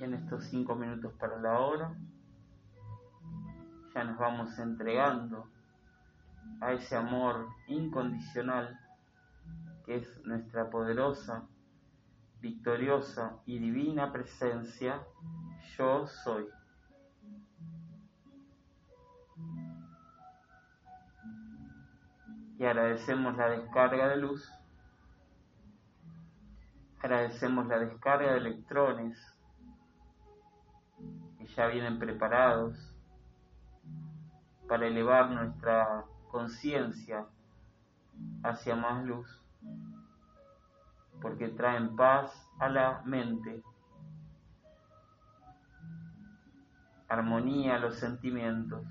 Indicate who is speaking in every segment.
Speaker 1: En estos cinco minutos para la hora, ya nos vamos entregando a ese amor incondicional que es nuestra poderosa, victoriosa y divina presencia, yo soy. Y agradecemos la descarga de luz, agradecemos la descarga de electrones ya vienen preparados para elevar nuestra conciencia hacia más luz, porque traen paz a la mente, armonía a los sentimientos,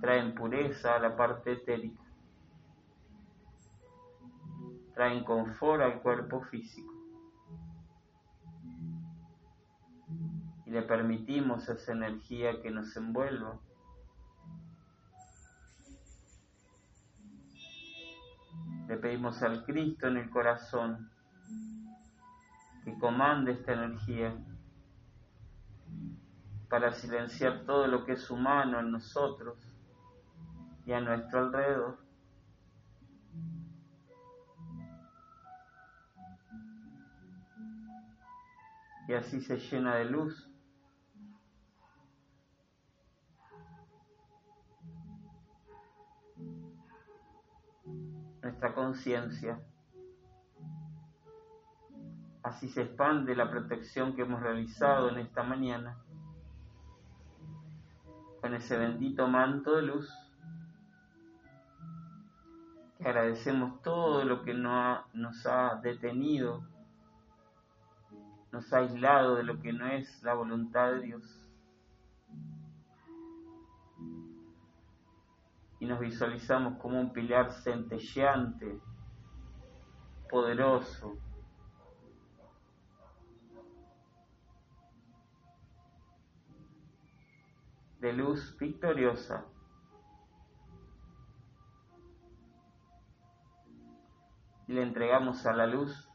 Speaker 1: traen pureza a la parte etérica, traen confort al cuerpo físico. Y le permitimos esa energía que nos envuelva Le pedimos al Cristo en el corazón que comande esta energía para silenciar todo lo que es humano en nosotros y a nuestro alrededor. Y así se llena de luz nuestra conciencia. Así se expande la protección que hemos realizado en esta mañana con ese bendito manto de luz. Que agradecemos todo lo que nos ha detenido, nos ha aislado de lo que no es la voluntad de Dios. Y nos visualizamos como un pilar centelleante, poderoso, de luz victoriosa. Y le entregamos a la luz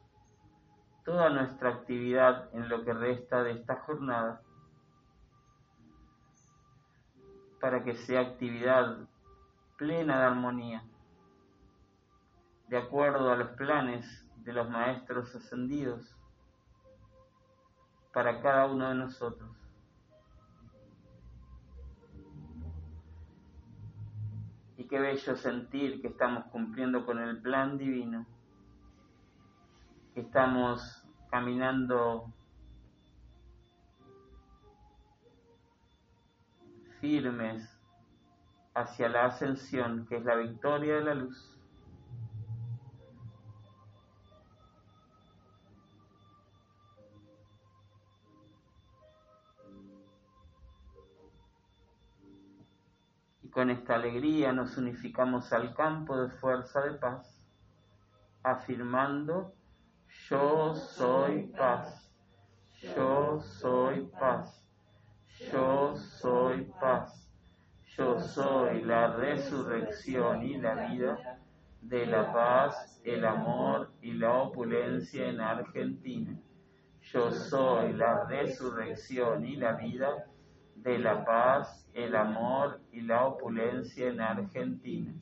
Speaker 1: toda nuestra actividad en lo que resta de esta jornada para que sea actividad plena de armonía, de acuerdo a los planes de los maestros ascendidos para cada uno de nosotros. Y qué bello sentir que estamos cumpliendo con el plan divino, que estamos caminando firmes hacia la ascensión, que es la victoria de la luz. Y con esta alegría nos unificamos al campo de fuerza de paz, afirmando, yo soy paz, yo soy paz, yo soy paz. Yo soy la resurrección y la vida de la paz, el amor y la opulencia en Argentina. Yo soy la resurrección y la vida de la paz, el amor y la opulencia en Argentina.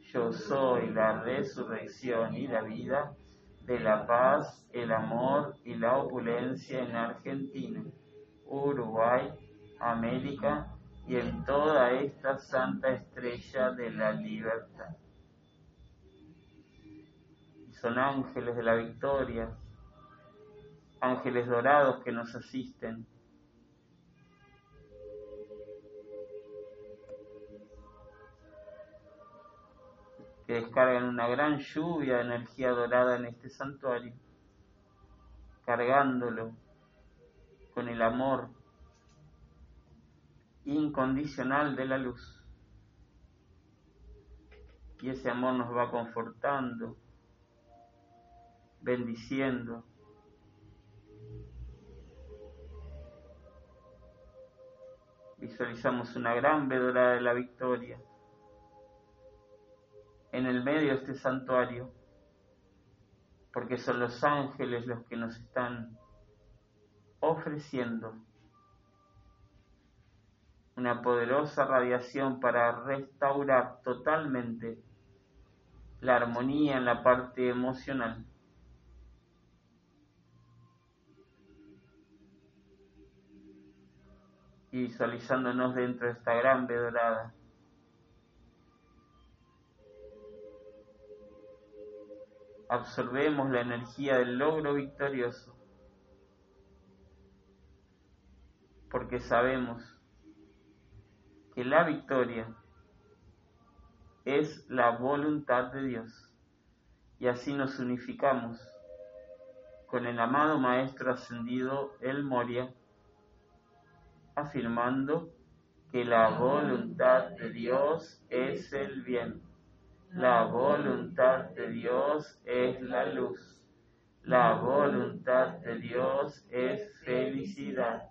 Speaker 1: Yo soy la resurrección y la vida de la paz, el amor y la opulencia en Argentina, Uruguay, América, y en toda esta santa estrella de la libertad. son ángeles de la victoria, ángeles dorados que nos asisten. que descargan una gran lluvia de energía dorada en este santuario, cargándolo con el amor incondicional de la luz. Y ese amor nos va confortando, bendiciendo. Visualizamos una gran vedora de la victoria en el medio de este santuario, porque son los ángeles los que nos están ofreciendo una poderosa radiación para restaurar totalmente la armonía en la parte emocional. Y visualizándonos dentro de esta gran vedorada. Absorbemos la energía del logro victorioso. Porque sabemos que la victoria es la voluntad de Dios. Y así nos unificamos con el amado Maestro ascendido El Moria, afirmando que la voluntad de Dios es el bien, la voluntad de Dios es la luz, la voluntad de Dios es felicidad,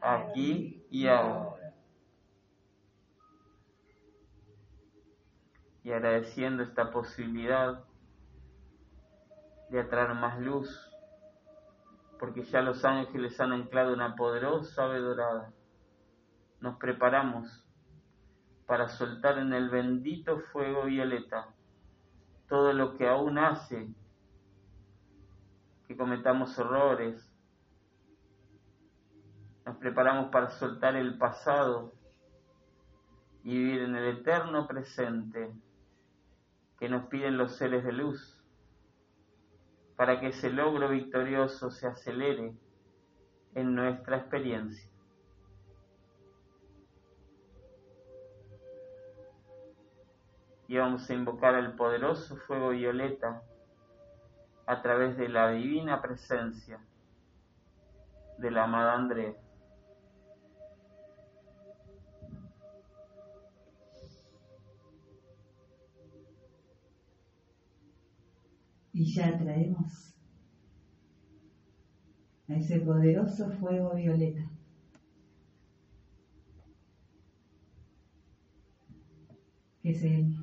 Speaker 1: aquí y ahora. y agradeciendo esta posibilidad de atraer más luz, porque ya los ángeles han anclado una poderosa ave dorada. Nos preparamos para soltar en el bendito fuego violeta todo lo que aún hace que cometamos errores. Nos preparamos para soltar el pasado y vivir en el eterno presente que nos piden los seres de luz, para que ese logro victorioso se acelere en nuestra experiencia. Y vamos a invocar al poderoso fuego violeta a través de la divina presencia de la amada Andrea.
Speaker 2: Y ya traemos a ese poderoso fuego violeta. que es el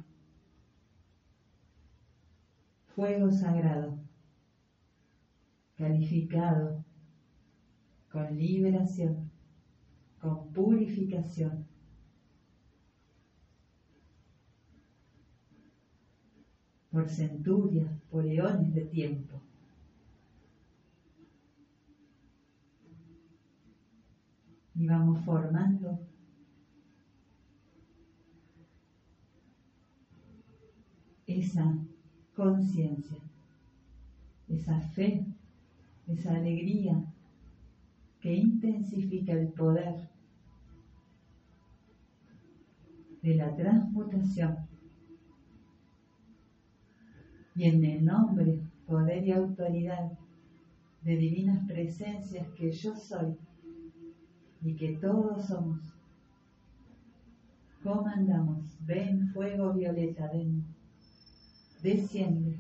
Speaker 2: fuego sagrado, calificado con liberación, con purificación, por centurias, por eones de tiempo. Y vamos formando esa conciencia, esa fe, esa alegría que intensifica el poder de la transmutación y en el nombre, poder y autoridad de divinas presencias que yo soy y que todos somos, comandamos, ven fuego violeta, ven, desciende.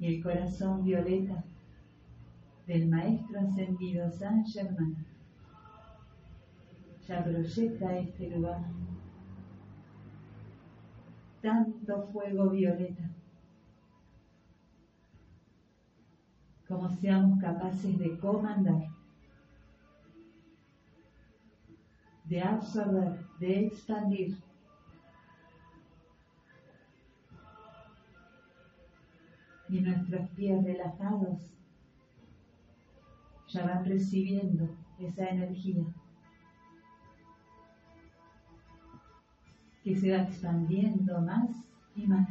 Speaker 2: Y el corazón violeta del Maestro Ascendido San Germán ya proyecta este lugar tanto fuego violeta. Como seamos capaces de comandar, de absorber, de expandir. Y nuestros pies relajados ya van recibiendo esa energía. Que se va expandiendo más y más.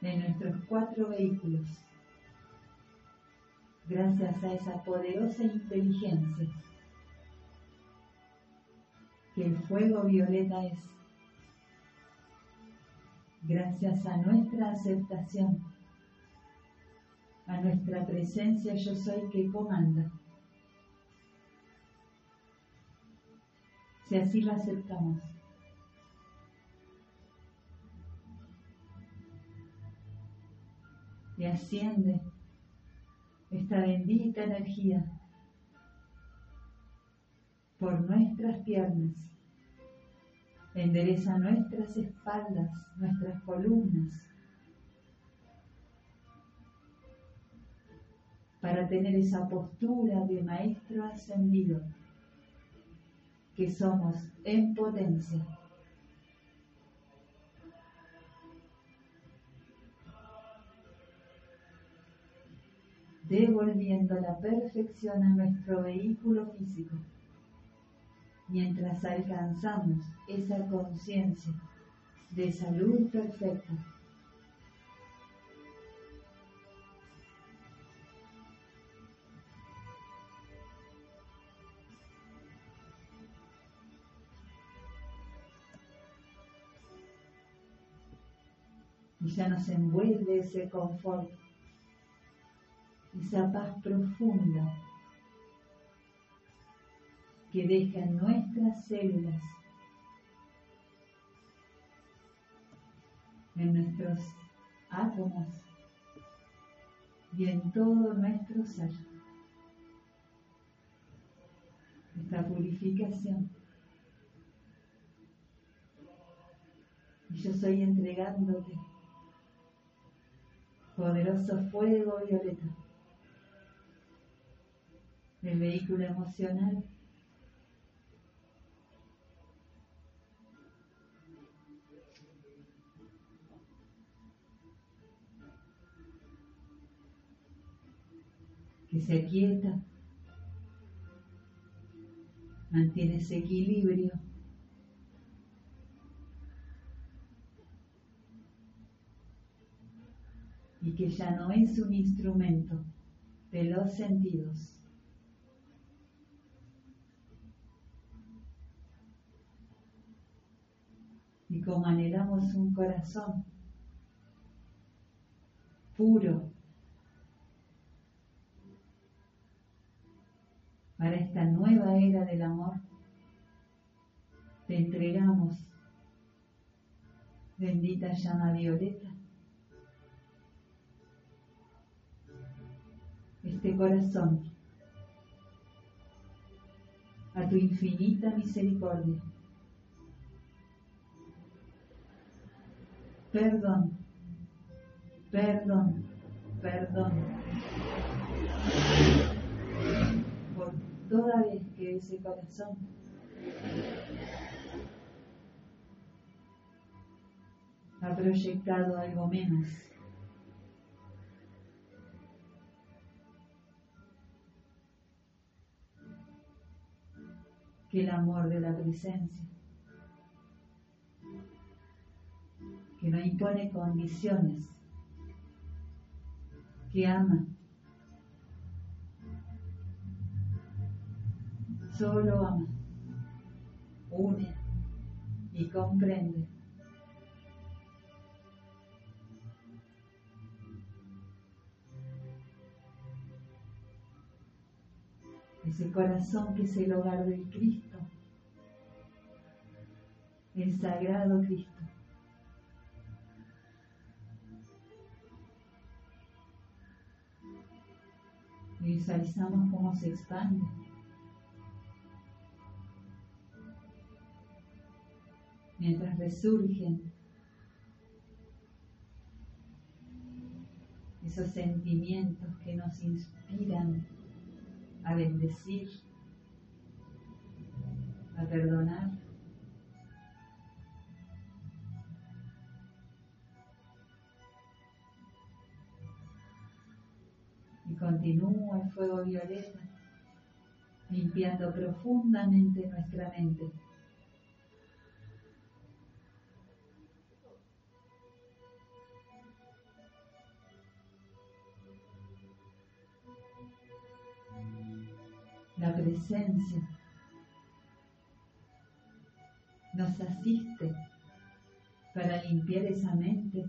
Speaker 2: De nuestros cuatro vehículos, gracias a esa poderosa inteligencia que el fuego violeta es gracias a nuestra aceptación, a nuestra presencia yo soy que comanda. Si así la aceptamos. Y asciende esta bendita energía por nuestras piernas, endereza nuestras espaldas, nuestras columnas, para tener esa postura de maestro ascendido que somos en potencia. devolviendo la perfección a nuestro vehículo físico mientras alcanzamos esa conciencia de salud perfecta. Ya nos envuelve ese confort, esa paz profunda que dejan nuestras células, en nuestros átomos y en todo nuestro ser. Esta purificación. Y yo estoy entregándote poderoso fuego violeta. Del vehículo emocional. Que se aquieta, mantiene ese equilibrio. Y que ya no es un instrumento de los sentidos. Y como anhelamos un corazón puro, para esta nueva era del amor, te entregamos, bendita llama violeta, este corazón a tu infinita misericordia. Perdón, perdón, perdón toda vez que ese corazón ha proyectado algo menos. Que el amor de la presencia, que no impone condiciones, que ama solo ama, une y comprende. Ese corazón que es el hogar del Cristo, el sagrado Cristo. Visualizamos cómo se expande. mientras resurgen esos sentimientos que nos inspiran a bendecir, a perdonar. Y continúa el fuego violeta limpiando profundamente nuestra mente. La presencia nos asiste para limpiar esa mente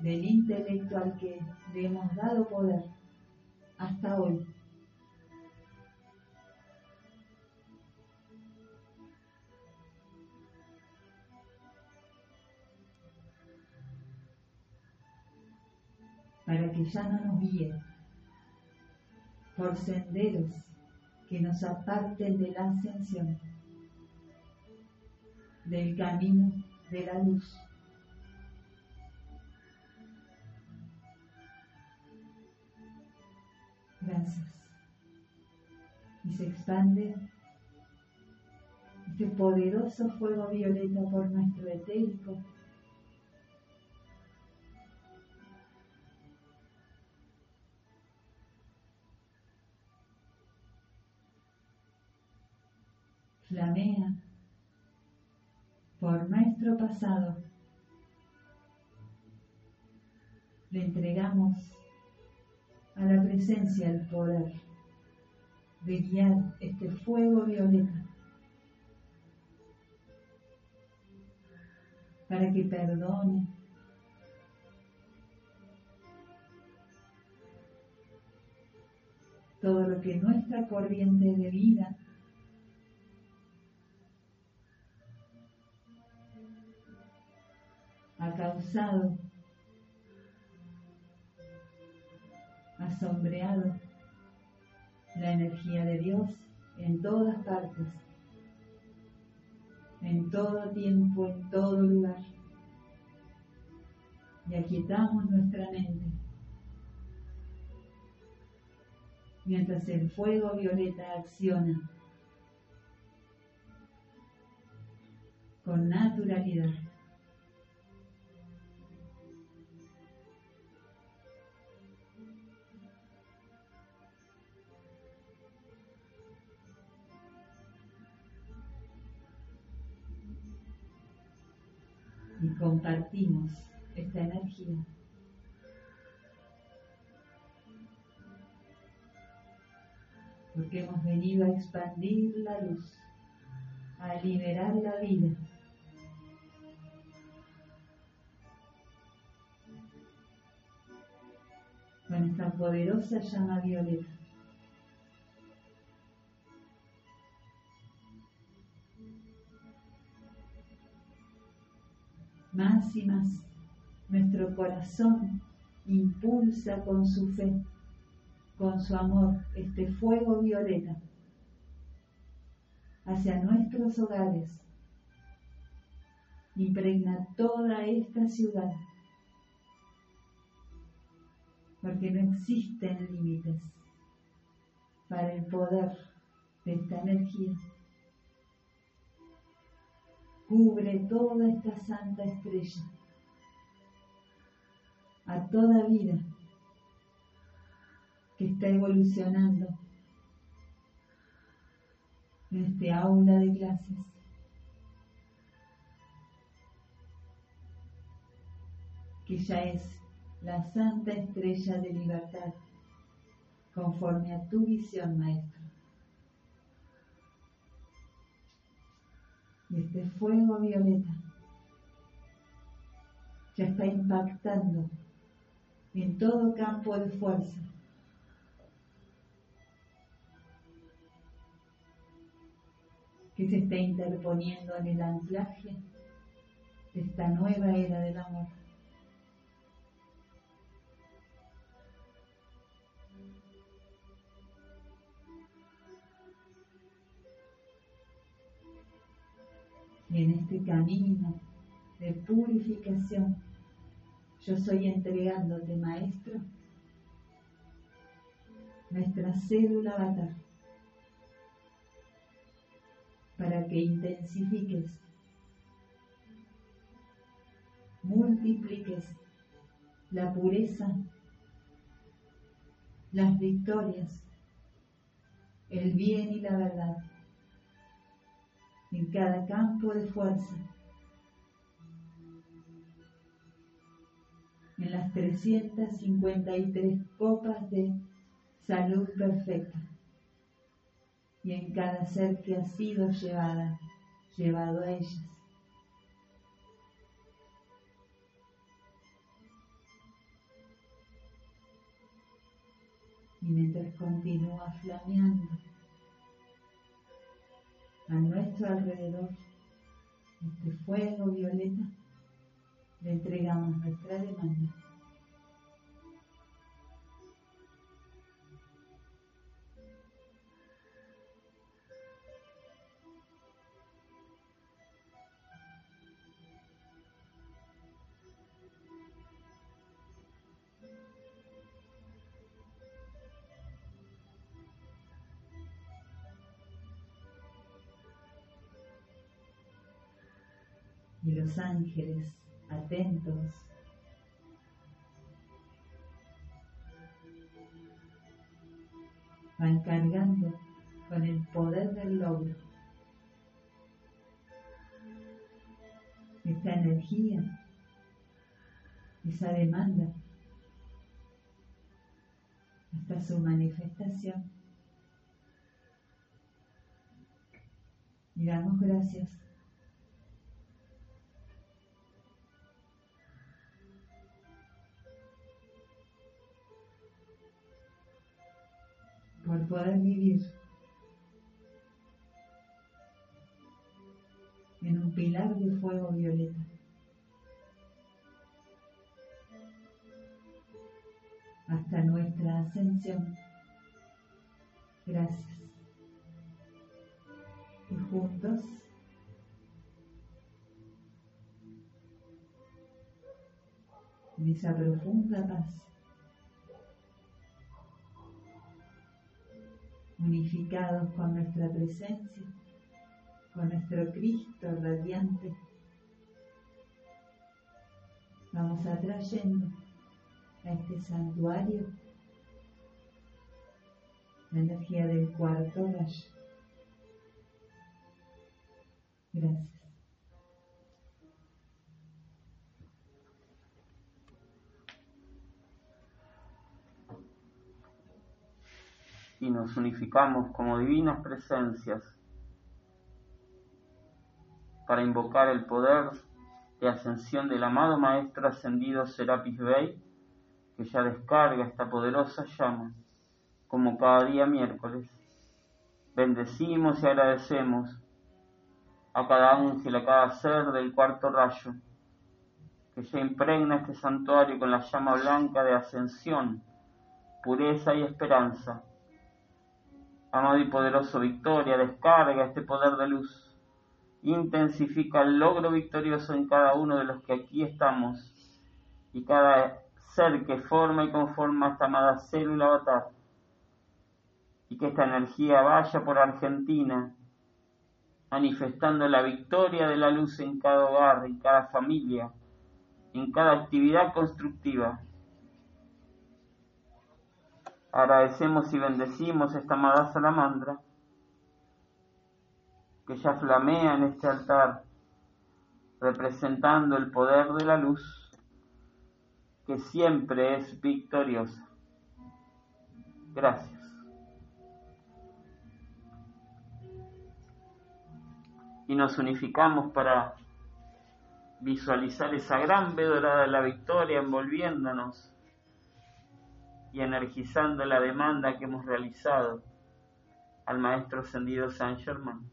Speaker 2: del intelecto al que le hemos dado poder hasta hoy. para que ya no nos guíe por senderos que nos aparten de la ascensión, del camino de la luz. Gracias. Y se expande este poderoso fuego violeta por nuestro etérico flamea por nuestro pasado. Le entregamos a la presencia el poder de guiar este fuego violeta para que perdone, todo lo que nuestra corriente de vida ha causado, ha sombreado la energía de Dios en todas partes, en todo tiempo, en todo lugar. Y aquietamos nuestra mente. Mientras el fuego violeta acciona con naturalidad. Compartimos esta energía. Porque hemos venido a expandir la luz, a liberar la vida. Con esta poderosa llama violeta. Más y más. Nuestro corazón impulsa con su fe, con su amor, este fuego violeta hacia nuestros hogares. Impregna toda esta ciudad, porque no existen límites para el poder de esta energía cubre toda esta santa estrella, a toda vida que está evolucionando en este aula de clases. que ya es la santa estrella de libertad, conforme a tu visión, maestro. Este fuego violeta ya está impactando en todo campo de fuerza. que se está interponiendo en el anclaje de esta nueva era del amor. En este camino de purificación, yo soy entregándote, Maestro, nuestra célula avatar, para que intensifiques, multipliques la pureza, las victorias, el bien y la verdad en cada campo de fuerza, en las 353 copas de salud perfecta y en cada ser que ha sido llevada, llevado a ellas. Y mientras continúa flameando, a nuestro alrededor, este fuego violeta, le entregamos nuestra demanda. Y los ángeles atentos. Van cargando con el poder del logro. Esta energía, esa demanda, hasta su manifestación. Y damos gracias por poder vivir en un pilar de fuego violeta. hasta nuestra ascensión. Gracias. Y juntos en esa profunda paz unificados con nuestra presencia, con nuestro Cristo radiante. Vamos atrayendo a este santuario la energía del cuarto rayo. Gracias.
Speaker 1: Y nos unificamos como divinas presencias para invocar el poder de ascensión del amado Maestro ascendido Serapis Bey, que ya descarga esta poderosa llama, como cada día miércoles. Bendecimos y agradecemos a cada ángel, a cada ser del cuarto rayo, que ya impregna este santuario con la llama blanca de ascensión, pureza y esperanza Amado y poderoso Victoria, descarga este poder de luz. Intensifica el logro victorioso en cada uno de los que aquí estamos y cada ser que forma y conforma esta amada célula avatar. Y que esta energía vaya por Argentina, manifestando la victoria de la luz en cada hogar, en cada familia, en cada actividad constructiva Agradecemos y bendecimos esta amada salamandra que ya flamea en este altar, representando el poder de la luz que siempre es victoriosa. Gracias. Y nos unificamos para visualizar esa gran vedora de la victoria envolviéndonos y energizando la demanda que hemos realizado al Maestro Ascendido San Germán.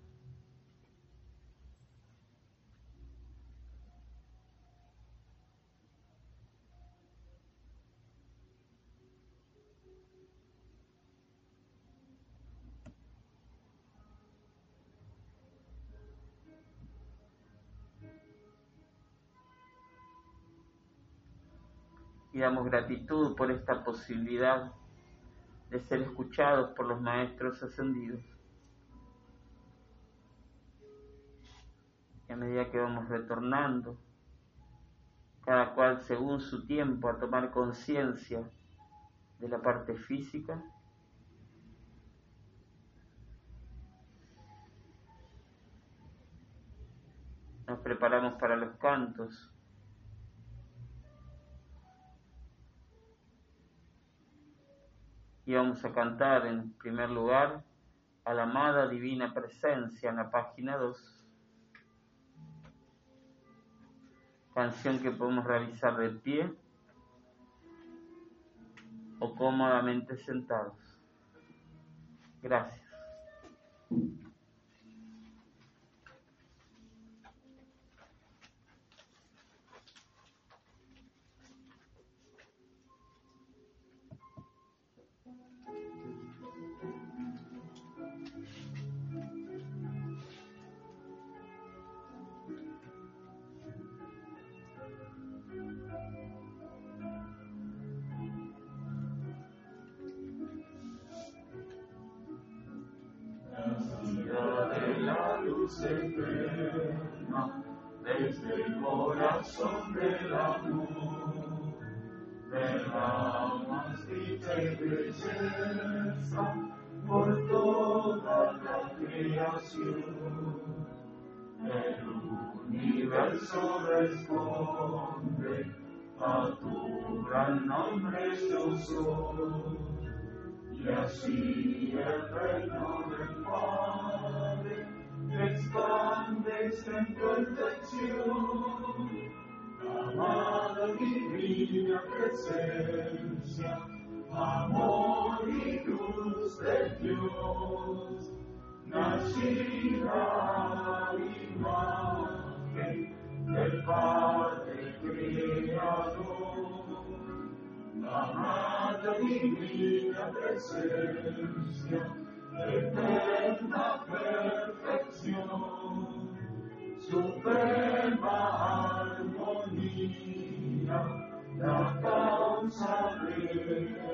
Speaker 1: Damos gratitud por esta posibilidad de ser escuchados por los maestros ascendidos. Y a medida que vamos retornando, cada cual según su tiempo, a tomar conciencia de la parte física, nos preparamos para los cantos y vamos a cantar en primer lugar a la amada divina presencia en la página 2. Canción que podemos realizar de pie
Speaker 3: o cómodamente sentados. Gracias.
Speaker 1: Por toda la creación. El universo responde a tu gran nombre yo. Y así el reino del Padre expandes en perfección, amada divina presencia, amor y luz de Dios, nacida imagen del Padre Creador, amada divina presencia, eterna perfección, suprema armonía, la causa del.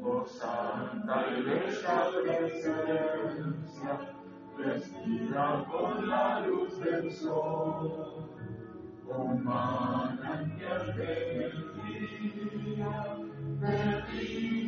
Speaker 1: Oh presencia, vestida con la luz del sol, con manantial de energía, de.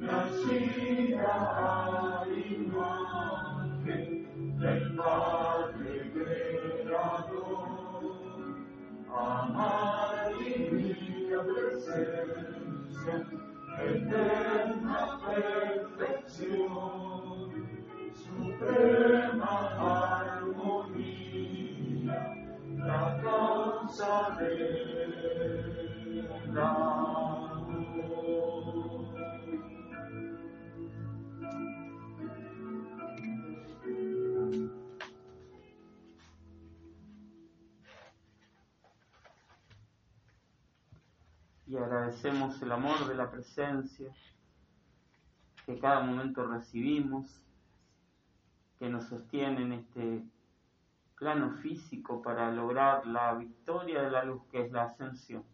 Speaker 1: nacida imagen del Padre Creador, amada divina presencia, eterna perfección, suprema armonía, la causa del amor.
Speaker 3: Y agradecemos el amor de la presencia que cada momento recibimos, que nos sostiene en este plano físico para lograr la victoria de la luz que es la ascensión.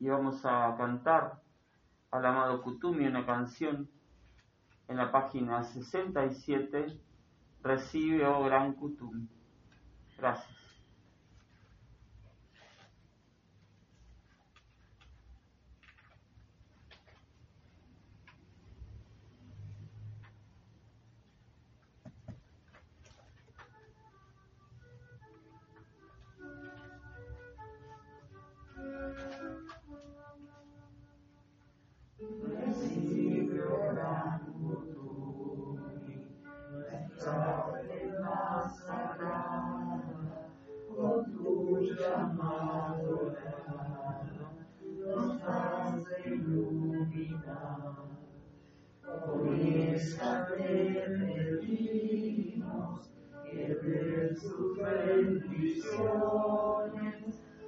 Speaker 3: Y vamos a cantar al amado Kutumi una canción en la página 67, Recibe, oh gran Kutumi. Gracias.
Speaker 1: Hoy esta te pedimos que des sus bendiciones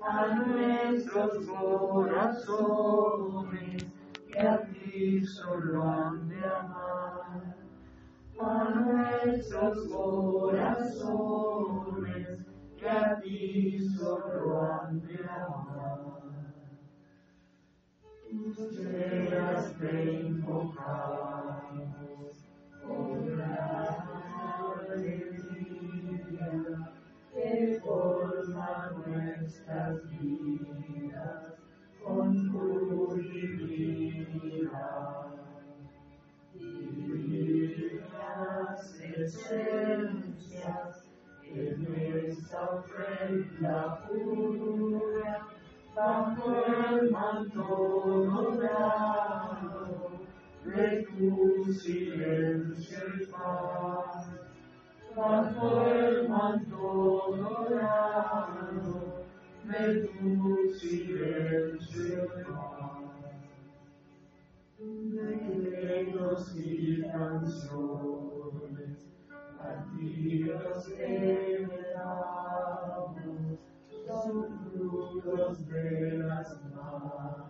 Speaker 1: a nuestros corazones que a ti solo han de amar. A nuestros corazones que a ti solo han de amar. Tus veras te invocamos, nuestras vidas con tu divinidad. Divinas esencias en esta ofrenda pura, bajo el manto dorado de tu silencio y paz, bajo el manto dorado de tu silencio paz. Decretos y canciones, a ti los heredamos, son frutos de las manos,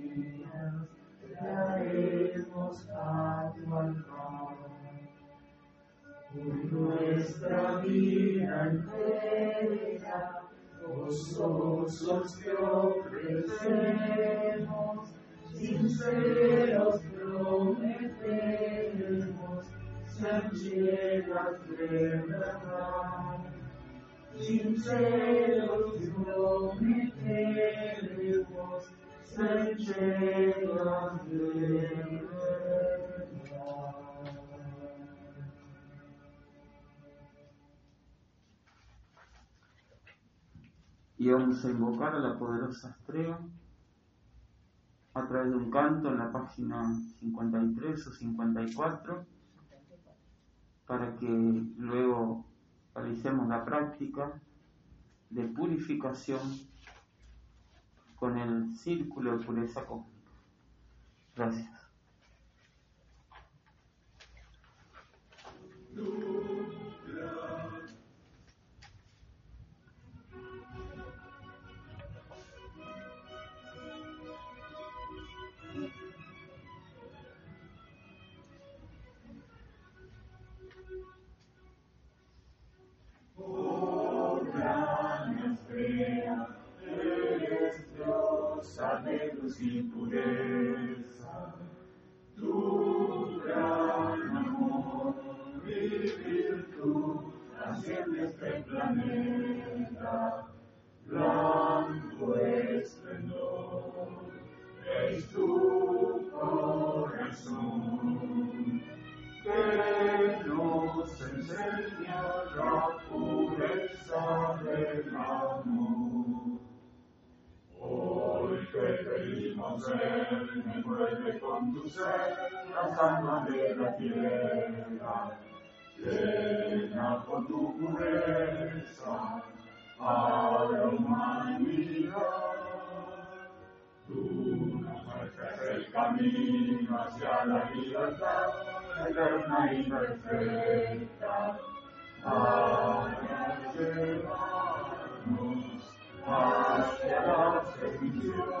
Speaker 1: traemos a tu altar. Por nuestra vida entera, gozosos te ofrecemos, sinceros prometemos, ser llenas de verdad. Sinceros prometemos,
Speaker 4: Y vamos a invocar a la poderosa estrella a través de un canto en la página 53 o 54 para que luego realicemos la práctica de purificación con el círculo de pureza cósmica. Gracias.
Speaker 1: Y pureza. Tu gran amor y virtud asciende este planeta. Blanco esplendor es tu corazón que nos enseña la pureza del amor. Él, envuelve con tu ser las almas de la tierra, llena con tu pureza a la humanidad. Tú nos muestras el camino hacia la libertad eterna y perfecta para llevarnos hacia la sedición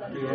Speaker 1: la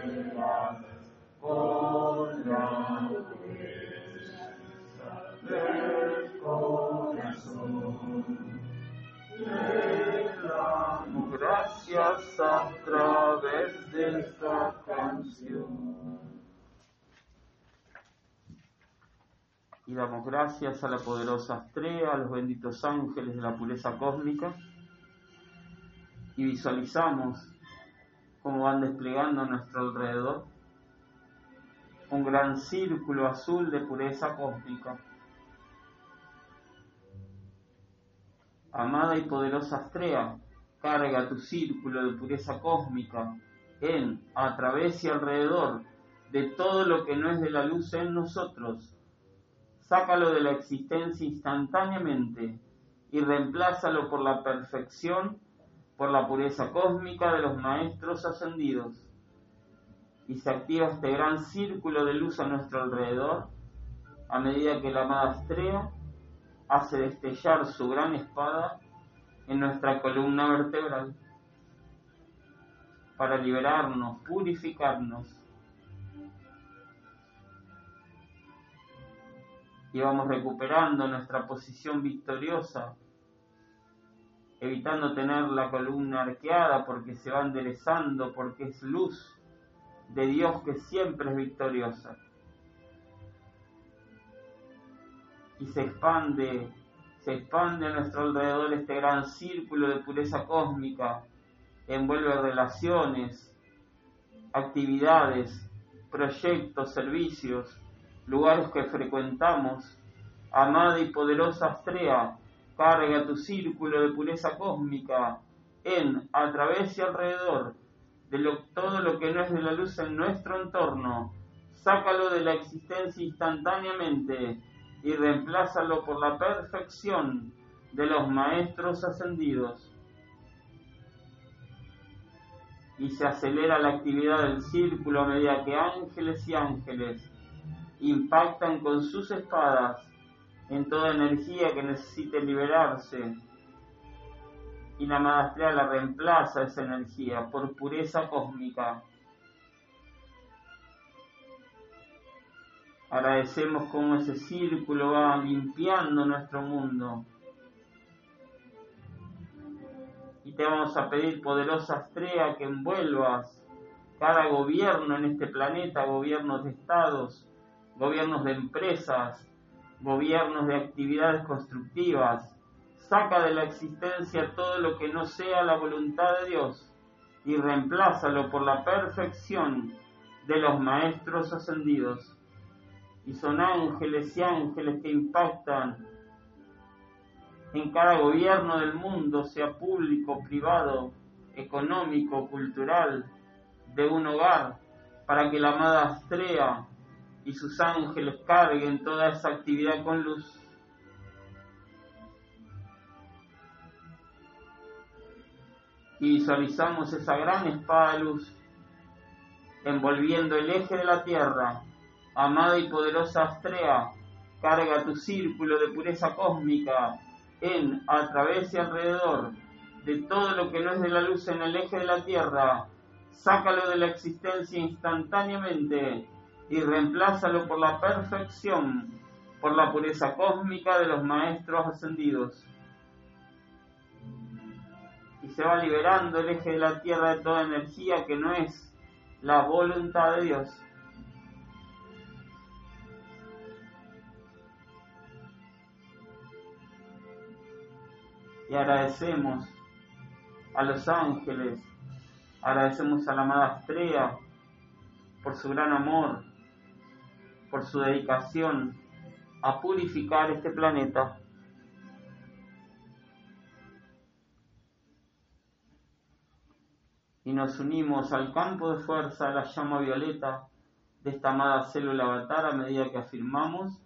Speaker 1: gracias a través de esta canción. Y damos gracias a la poderosa Astrea, a los benditos ángeles de la pureza cósmica. Y visualizamos cómo van desplegando a nuestro alrededor un gran círculo azul de pureza cósmica. Amada y poderosa Astrea, carga tu círculo de pureza cósmica en, a través y alrededor de todo lo que no es de la luz en nosotros. Sácalo de la existencia instantáneamente y reemplázalo por la perfección, por la pureza cósmica de los maestros ascendidos. Y se activa este gran círculo de luz a nuestro alrededor a medida que la amada Astrea hace destellar su gran espada en nuestra columna vertebral para liberarnos, purificarnos. Y vamos recuperando nuestra posición victoriosa, evitando tener la columna arqueada porque se va enderezando, porque es luz de Dios que siempre es victoriosa. Y se expande, se expande a nuestro alrededor este gran círculo de pureza cósmica, envuelve relaciones, actividades, proyectos, servicios, lugares que frecuentamos. Amada y poderosa Astrea, carga tu círculo de pureza cósmica en, a través y alrededor de todo lo que no es de la luz en nuestro entorno. Sácalo de la existencia instantáneamente y reemplázalo por la perfección de los maestros ascendidos. Y se acelera la actividad del círculo a medida que ángeles y ángeles impactan con sus espadas en toda energía que necesite liberarse. Y la maestría la reemplaza esa energía por pureza cósmica Agradecemos cómo ese círculo va limpiando nuestro mundo. Y te vamos a pedir, poderosa estrella, que envuelvas cada gobierno en este planeta, gobiernos de estados, gobiernos de empresas, gobiernos de actividades constructivas. Saca de la existencia todo lo que no sea la voluntad de Dios y reemplázalo por la perfección de los maestros ascendidos y son ángeles y ángeles que impactan en cada gobierno del mundo, sea público, privado, económico, cultural, de un hogar, para que la amada Astrea y sus ángeles carguen toda esa actividad con luz. Y visualizamos esa gran espada de luz envolviendo el eje de la tierra Amada y poderosa Astrea, carga tu círculo de pureza cósmica en, a través y alrededor de todo lo que no es de la luz en el eje de la Tierra. Sácalo de la existencia instantáneamente y reemplázalo por la perfección, por la pureza cósmica de los maestros ascendidos. Y se va liberando el eje de la Tierra de toda energía que no es la voluntad de Dios. Y agradecemos a los ángeles, agradecemos a la amada Estrella por su gran amor, por su dedicación a purificar este planeta. y nos unimos al campo de fuerza de la llama violeta de esta amada célula avatar a medida que afirmamos,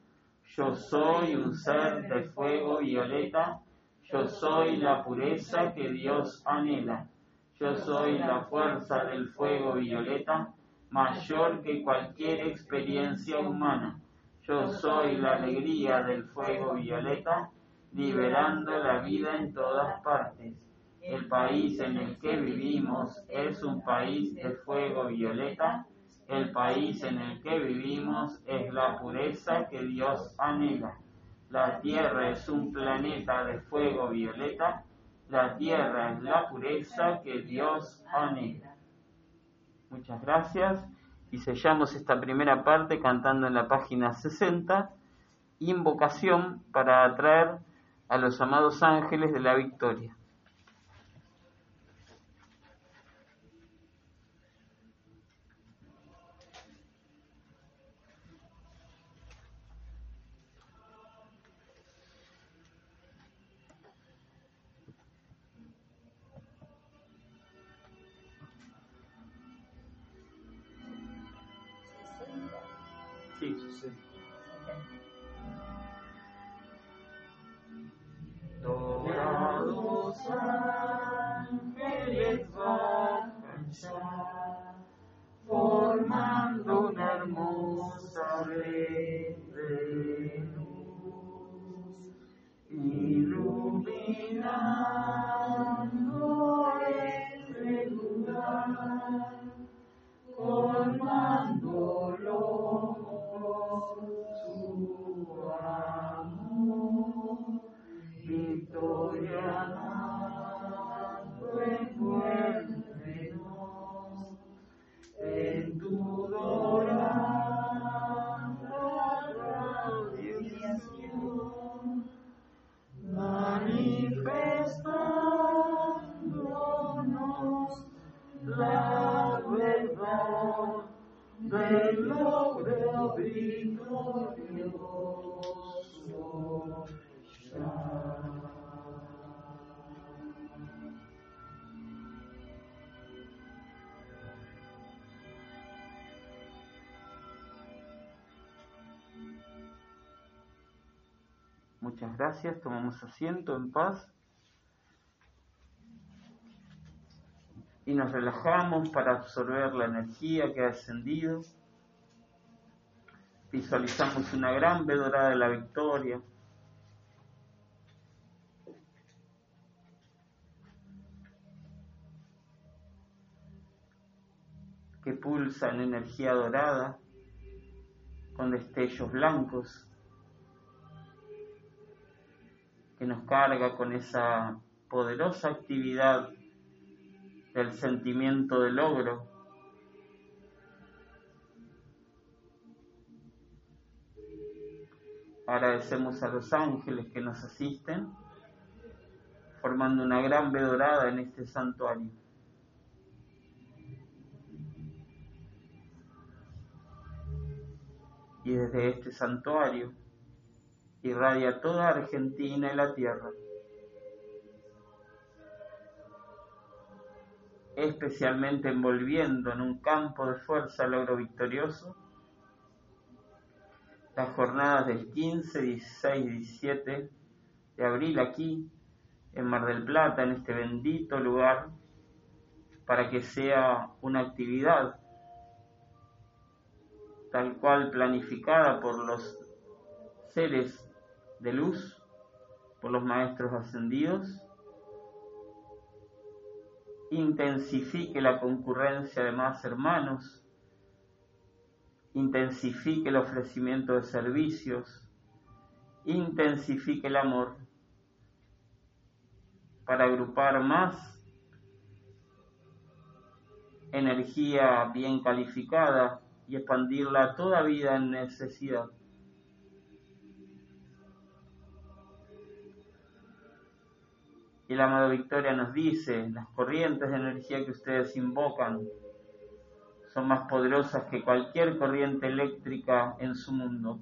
Speaker 1: yo soy un ser de fuego violeta, yo soy la pureza que Dios anhela, yo soy la fuerza del fuego violeta, mayor que cualquier experiencia humana, yo soy la alegría del fuego violeta, liberando la vida en todas partes. El país en el que vivimos es un país de fuego violeta. El país en el que vivimos es la pureza que Dios anhela. La Tierra es un planeta de fuego violeta. La Tierra es la pureza que Dios anhela. Muchas gracias y sellamos esta primera parte cantando en la página 60, invocación para atraer a los amados ángeles de la victoria. 是。Muchas gracias, tomamos asiento en paz y nos relajamos para absorber la energía que ha ascendido. Visualizamos una gran V dorada de la victoria. que pulsa en energía dorada con destellos blancos nos carga con esa poderosa actividad del sentimiento de logro. Agradecemos a los ángeles que nos asisten, formando una gran vedorada en este santuario. Y desde este santuario irradia toda Argentina y la tierra. especialmente envolviendo en un campo de fuerza logro victorioso las jornadas del 15, 16 y 17 de abril aquí en Mar del Plata, en este bendito lugar, para que sea una actividad tal cual planificada por los seres de luz por los maestros ascendidos, intensifique la concurrencia de más hermanos, intensifique el ofrecimiento de servicios, intensifique el amor para agrupar más energía bien calificada y expandirla toda vida en necesidad. Y la Amada Victoria nos dice, las corrientes de energía que ustedes invocan son más poderosas que cualquier corriente eléctrica en su mundo.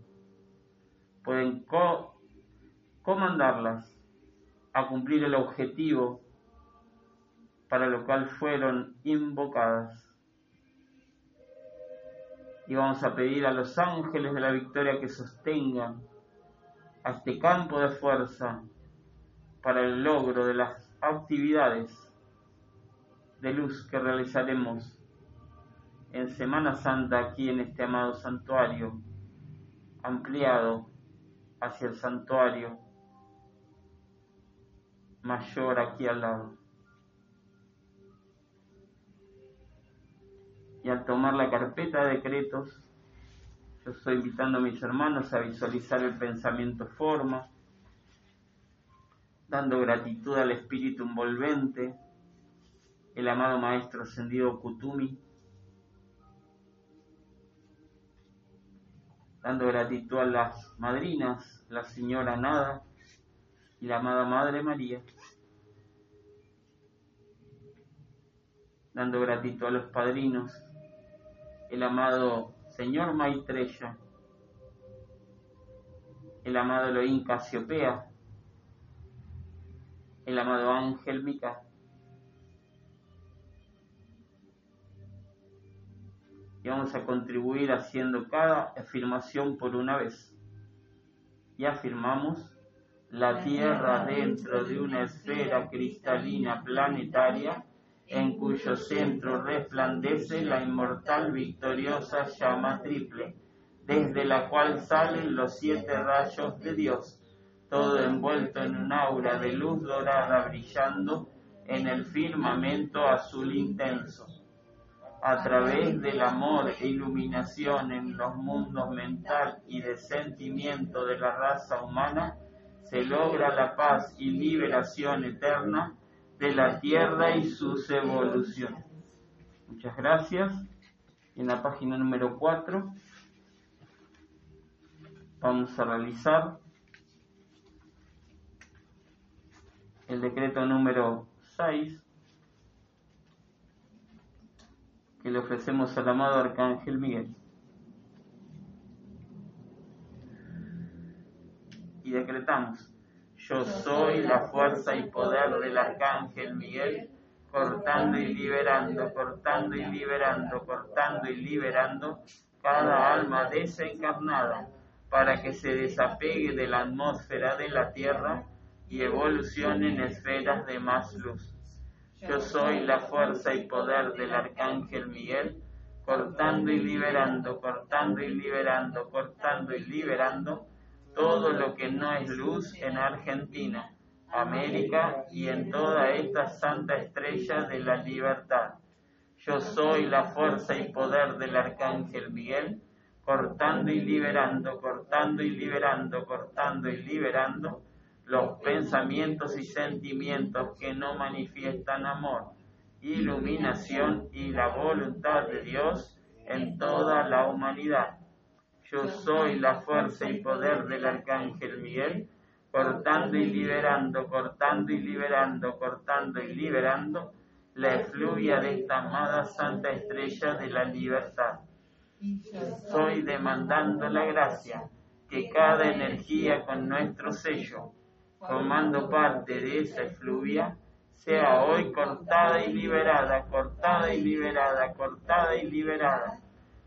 Speaker 1: Pueden comandarlas a cumplir el objetivo para lo cual fueron invocadas. Y vamos a pedir a los ángeles de la victoria que sostengan a este campo de fuerza para el logro de las actividades de luz que realizaremos en Semana Santa aquí en este amado santuario, ampliado hacia el santuario mayor aquí al lado. Y al tomar la carpeta de decretos, yo estoy invitando a mis hermanos a visualizar el pensamiento forma, dando gratitud al espíritu envolvente, el amado Maestro Ascendido Kutumi, dando gratitud a las madrinas, la señora Nada y la amada Madre María, dando gratitud a los padrinos, el amado Señor Maitreya, el amado Elohim Casiopea, el amado Ángel Mica, y vamos a contribuir haciendo cada afirmación por una vez. Y afirmamos la Tierra dentro de una esfera cristalina planetaria en cuyo centro resplandece la inmortal victoriosa llama triple, desde la cual salen los siete rayos de Dios, todo envuelto en un aura de luz dorada brillando en el firmamento azul intenso a través del amor e iluminación en los mundos mental y de sentimiento de la raza humana, se logra la paz y liberación eterna de la Tierra y sus evoluciones. Muchas gracias. En la página número 4 vamos a realizar el decreto número 6 que le ofrecemos al amado Arcángel Miguel. Y decretamos, yo soy la fuerza y poder del Arcángel Miguel, cortando y liberando, cortando y liberando, cortando y liberando cada alma desencarnada para que se desapegue de la atmósfera de la Tierra y evolucione en esferas de más luz. Yo soy la fuerza y poder del Arcángel Miguel, cortando y liberando, cortando y liberando, cortando y liberando todo lo que no es luz en Argentina, América y en toda esta santa estrella de la libertad. Yo soy la fuerza y poder del Arcángel Miguel, cortando y liberando, cortando y liberando, cortando y liberando los pensamientos y sentimientos que no manifiestan amor, iluminación y la voluntad de Dios en toda la humanidad. Yo soy la fuerza y poder del Arcángel Miguel, cortando y liberando, cortando y liberando, cortando y liberando la efluvia de esta amada Santa Estrella de la Libertad. Soy demandando la gracia que cada energía con nuestro sello formando parte de esa efluvia, sea hoy cortada y liberada, cortada y liberada, cortada y liberada,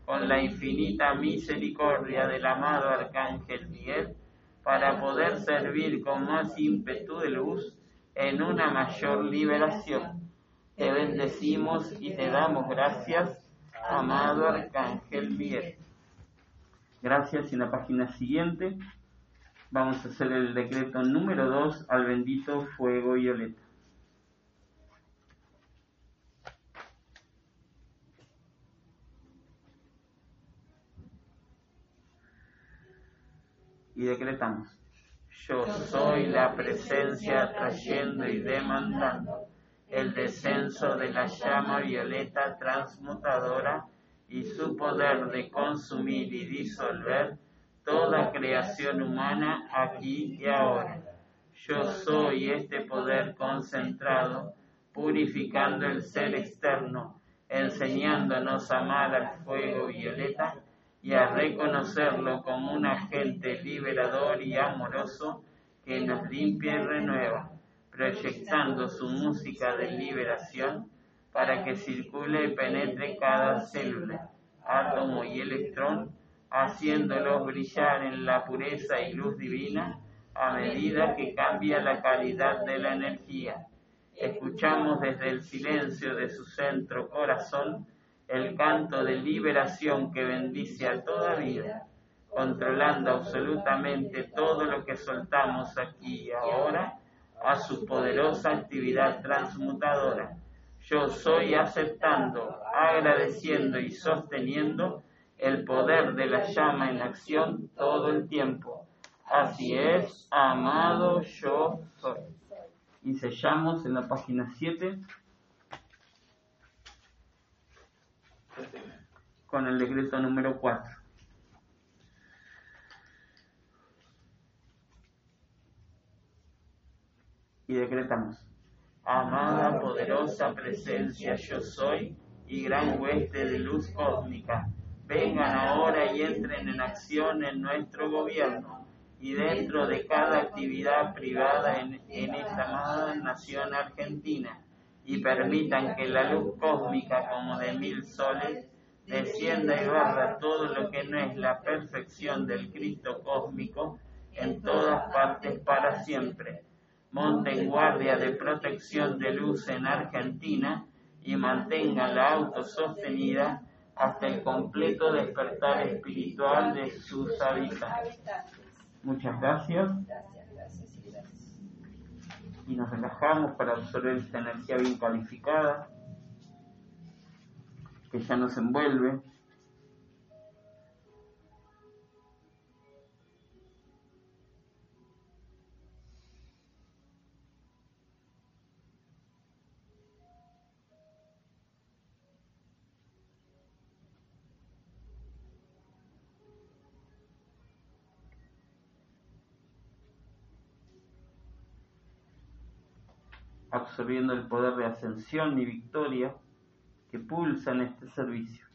Speaker 1: con la infinita misericordia del amado Arcángel Miguel, para poder servir con más ímpetu de luz en una mayor liberación. Te bendecimos y te damos gracias, amado Arcángel Miguel. Gracias. En la página siguiente Vamos a hacer el decreto número 2 al bendito fuego violeta. Y decretamos, yo soy la presencia trayendo y demandando el descenso de la llama violeta transmutadora y su poder de consumir y disolver toda creación humana aquí y ahora. Yo soy este poder concentrado, purificando el ser externo, enseñándonos a amar al fuego violeta y a reconocerlo como un agente liberador y amoroso que nos limpia y renueva, proyectando su música de liberación para que circule y penetre cada célula, átomo y electrón, haciéndolos brillar en la pureza y luz divina a medida que cambia la calidad de la energía. Escuchamos desde el silencio de su centro corazón el canto de liberación que bendice a toda vida, controlando absolutamente todo lo que soltamos aquí y ahora a su poderosa actividad transmutadora. Yo soy aceptando, agradeciendo y sosteniendo el poder de la llama en acción todo el tiempo. Así es, amado yo soy. Y sellamos en la página 7 con el decreto número 4. Y decretamos, amada poderosa presencia yo soy y gran hueste de luz cósmica, vengan ahora y entren en acción en nuestro gobierno y dentro de cada actividad privada en, esta amada nación argentina y permitan que la luz cósmica como de mil soles descienda y barra todo lo que no es la perfección del Cristo cósmico en todas partes para siempre. Monten guardia de protección de luz en Argentina y mantengan la autosostenida hasta el completo despertar espiritual de sus habitantes. Muchas gracias. Y nos relajamos para absorber esta energía bien calificada que ya nos envuelve. Absorbiendo el poder de ascensión y victoria que pulsa en este servicio.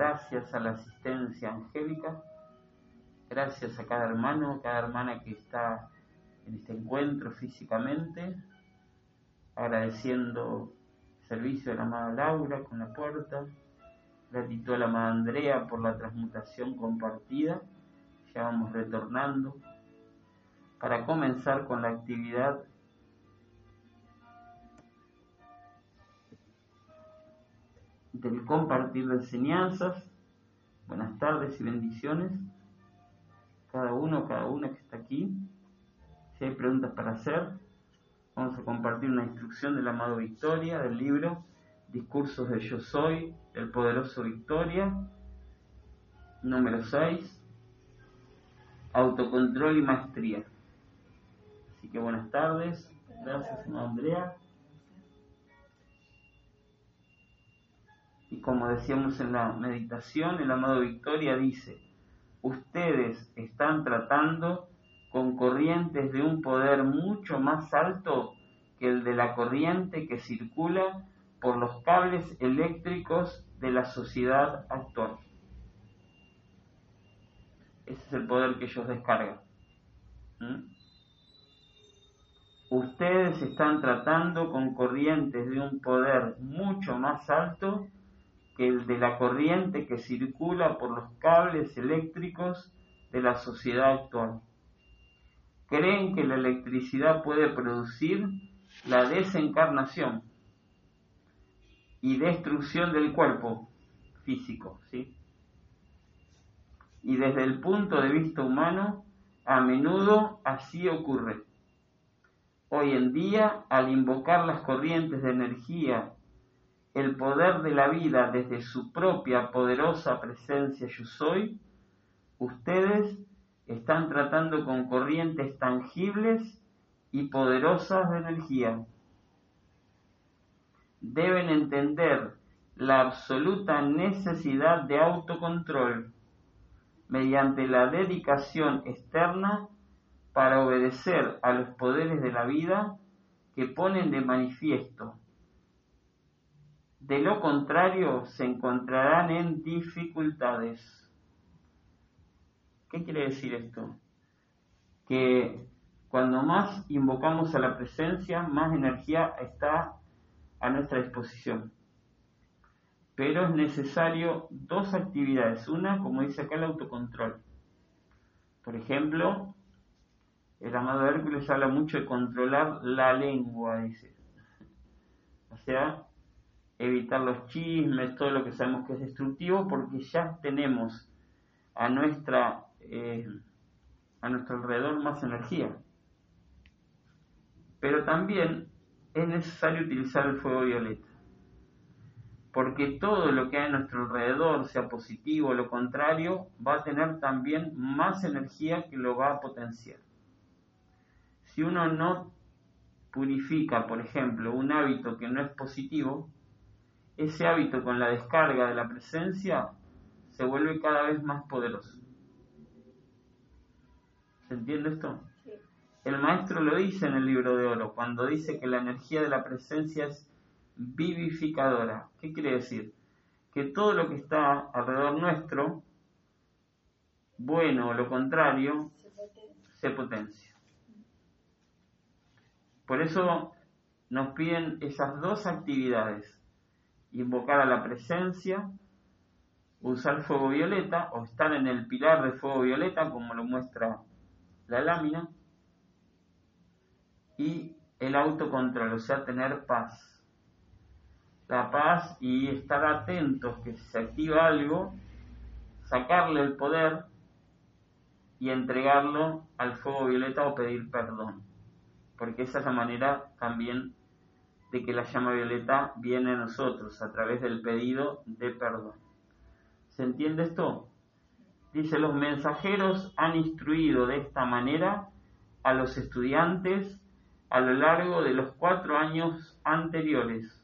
Speaker 1: gracias a la angélica, gracias a cada hermano, cada hermana que está en este encuentro físicamente, agradeciendo el servicio de la amada Laura con la puerta, gratitud a la amada Andrea por la transmutación compartida, ya vamos retornando, para comenzar con la actividad del compartir de enseñanzas. Buenas tardes y bendiciones. Cada uno, cada una que está aquí. Si hay preguntas para hacer, vamos a compartir una instrucción del amado Victoria, del libro Discursos de Yo Soy, el poderoso Victoria. Número 6. Autocontrol y maestría. Así que buenas tardes. Gracias, Andrea. Como decíamos en la meditación, el amado Victoria dice, ustedes están tratando con corrientes de un poder mucho más alto que el de la corriente que circula por los cables eléctricos de la sociedad actual. Ese es el poder que ellos descargan. ¿Mm? Ustedes están tratando con corrientes de un poder mucho más alto el de la corriente que circula por los cables eléctricos de la sociedad actual. Creen que la electricidad puede producir la desencarnación y destrucción del cuerpo físico, ¿sí? Y desde el punto de vista humano, a menudo así ocurre. Hoy en día, al invocar las corrientes de energía el poder de la vida desde su propia poderosa presencia yo soy, ustedes están tratando con corrientes tangibles y poderosas de energía. Deben entender la absoluta necesidad de autocontrol mediante la dedicación externa para obedecer a los poderes de la vida que ponen de manifiesto. De lo contrario, se encontrarán en dificultades. ¿Qué quiere decir esto? Que cuando más invocamos a la presencia, más energía está a nuestra disposición. Pero es necesario dos actividades. Una, como dice acá, el autocontrol. Por ejemplo, el amado Hércules habla mucho de controlar la lengua, dice. O sea, evitar los chismes, todo lo que sabemos que es destructivo, porque ya tenemos a nuestra eh, a nuestro alrededor más energía. Pero también es necesario utilizar el fuego violeta, porque todo lo que hay a nuestro alrededor, sea positivo o lo contrario, va a tener también más energía que lo va a potenciar si uno no purifica, por ejemplo, un hábito que no es positivo, ese hábito con la descarga de la presencia se vuelve cada vez más poderoso. ¿Se entiende esto? El maestro lo dice en el libro de oro, cuando dice que la energía de la presencia es vivificadora. ¿Qué quiere decir? Que todo lo que está alrededor nuestro, bueno o lo contrario, se potencia. Por eso nos piden esas dos actividades, invocar a la presencia, usar fuego violeta o estar en el pilar de fuego violeta como lo muestra la lámina y el autocontrol, o sea, tener paz. La paz y estar atentos que si se activa algo, sacarle el poder y entregarlo al fuego violeta o pedir perdón porque esa es la manera también de que la llama violeta viene a nosotros a través del pedido de perdón. ¿Se entiende esto? Dice, los mensajeros han instruido de esta manera a los estudiantes a lo largo de los cuatro años anteriores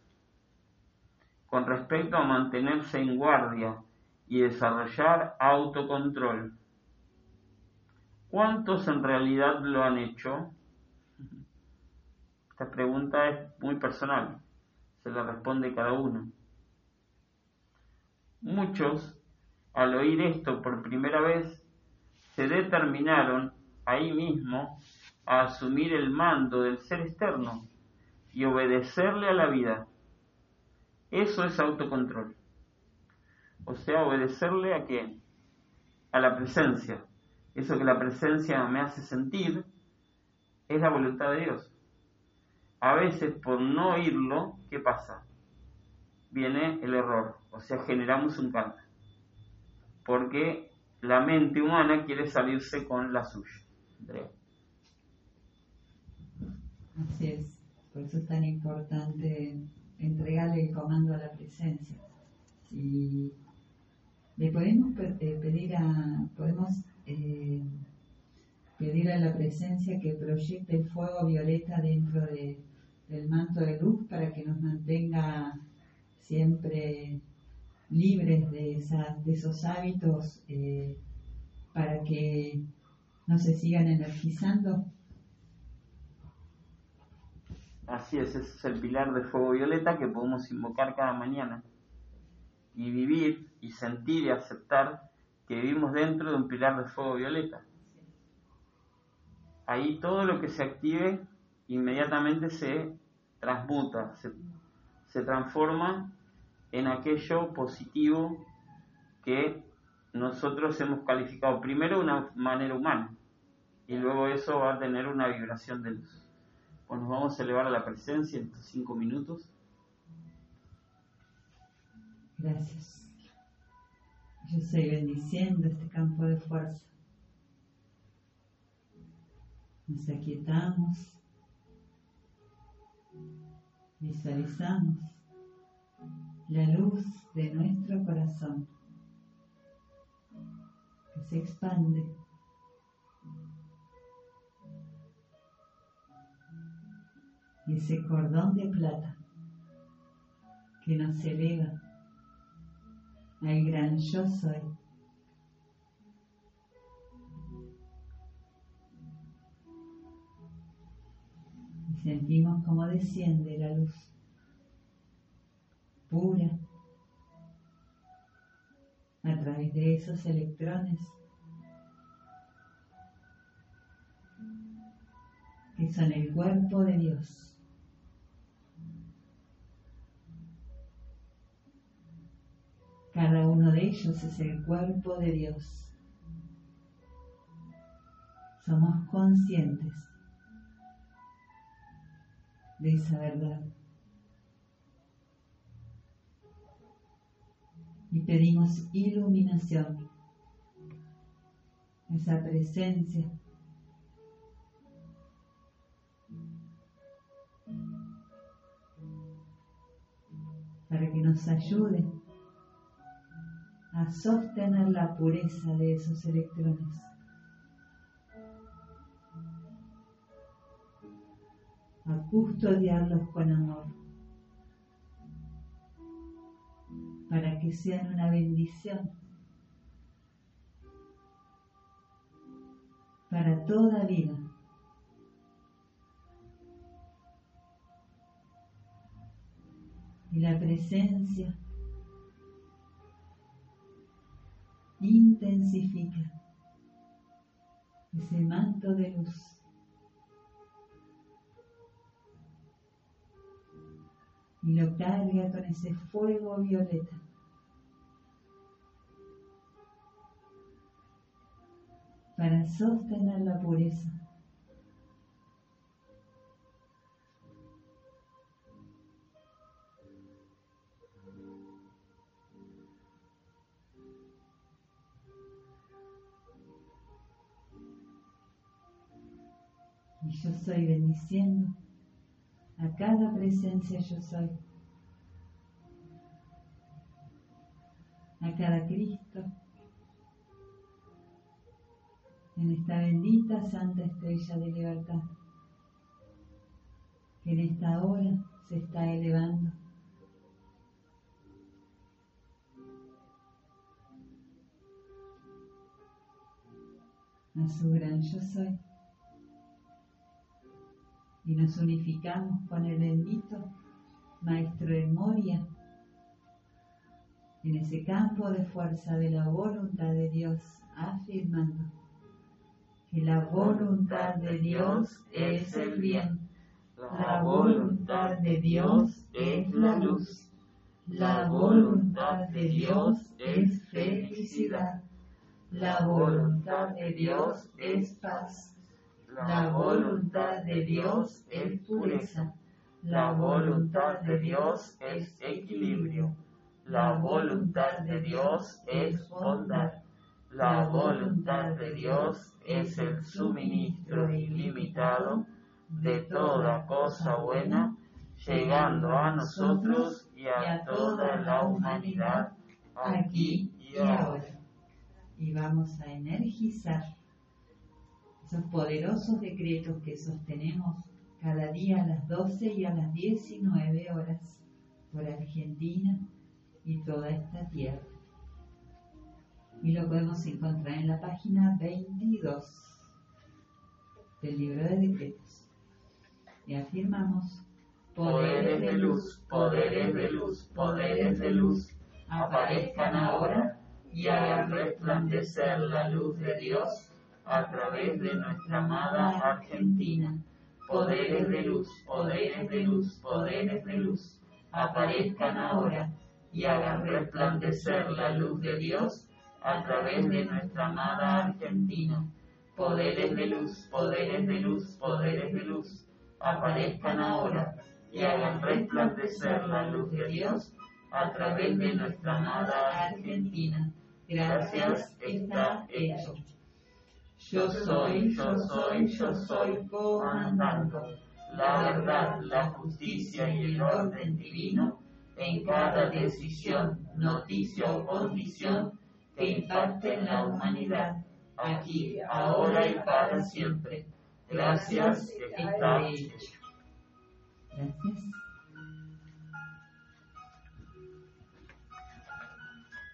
Speaker 1: con respecto a mantenerse en guardia y desarrollar autocontrol. ¿Cuántos en realidad lo han hecho? Esta pregunta es muy personal, se la responde cada uno. Muchos, al oír esto por primera vez, se determinaron ahí mismo a asumir el mando del ser externo y obedecerle a la vida. Eso es autocontrol. O sea, obedecerle a qué? A la presencia. Eso que la presencia me hace sentir es la voluntad de Dios a veces por no oírlo, ¿qué pasa? Viene el error, o sea, generamos un karma. Porque la mente humana quiere salirse con la suya.
Speaker 2: Así es, por eso es tan importante entregarle el comando a la presencia. Y le podemos eh, pedir a, podemos eh, pedir a la presencia que proyecte el fuego violeta dentro de, del manto de luz para que nos mantenga siempre libres de, de esos hábitos eh, para que no se sigan energizando.
Speaker 1: Así es, ese es el pilar de fuego violeta que podemos invocar cada mañana y vivir y sentir y aceptar que vivimos dentro de un pilar de fuego violeta ahí todo lo que se active inmediatamente se transmuta, se, transforma en aquello positivo que nosotros hemos calificado primero de una manera humana y luego eso va a tener una vibración de luz. Pues nos vamos a elevar a la presencia en estos cinco minutos.
Speaker 2: Gracias. Yo estoy bendiciendo este campo de fuerza. Nos aquietamos, visualizamos la luz de nuestro corazón que se expande y ese cordón de plata que nos eleva al gran yo soy. Sentimos como desciende la luz pura a través de esos electrones que son el cuerpo de Dios. Cada uno de ellos es el cuerpo de Dios. Somos conscientes de esa verdad. Y pedimos iluminación, esa presencia para que nos ayude a sostener la pureza de esos electrones. A custodiarlos con amor, para que sean una bendición para toda vida. Y la presencia intensifica ese manto de luz. Y lo carga con ese fuego violeta. Para sostener la pureza. Y yo soy bendiciendo a cada presencia yo soy. A cada Cristo. En esta bendita Santa Estrella de Libertad. Que en esta hora se está elevando. A su gran yo soy y nos unificamos con el bendito Maestro de Moria. En ese campo de fuerza de la voluntad de Dios, afirmando que la voluntad de Dios es el bien, la voluntad de Dios es la luz, la voluntad de Dios es felicidad, la voluntad de Dios es paz la voluntad de Dios es pureza. La voluntad de Dios es equilibrio. La voluntad de Dios es bondad. La voluntad de Dios es el suministro ilimitado de toda cosa buena, llegando a nosotros y a toda la humanidad aquí y ahora. Y vamos a energizar esos poderosos decretos que sostenemos cada día a las 12 y a las 19 horas por Argentina y toda esta tierra. Y lo podemos encontrar en la página 22 del libro de decretos. Y afirmamos,
Speaker 1: poderes de luz, poderes de luz, poderes de luz, aparezcan ahora y hagan resplandecer la luz de Dios a través de nuestra amada Argentina. Poderes de luz, poderes de luz, poderes de luz, aparezcan ahora y hagan resplandecer la luz de Dios a través de nuestra amada Argentina. Poderes de luz, poderes de luz, poderes de luz, aparezcan ahora y hagan resplandecer la luz de Dios a través de nuestra amada Argentina. Gracias, está hecho. Yo soy, yo soy, yo soy comandando la verdad, la justicia y el orden divino en cada decisión, noticia o condición que impacte en la humanidad, aquí, ahora y para siempre. Gracias, está.
Speaker 2: Gracias.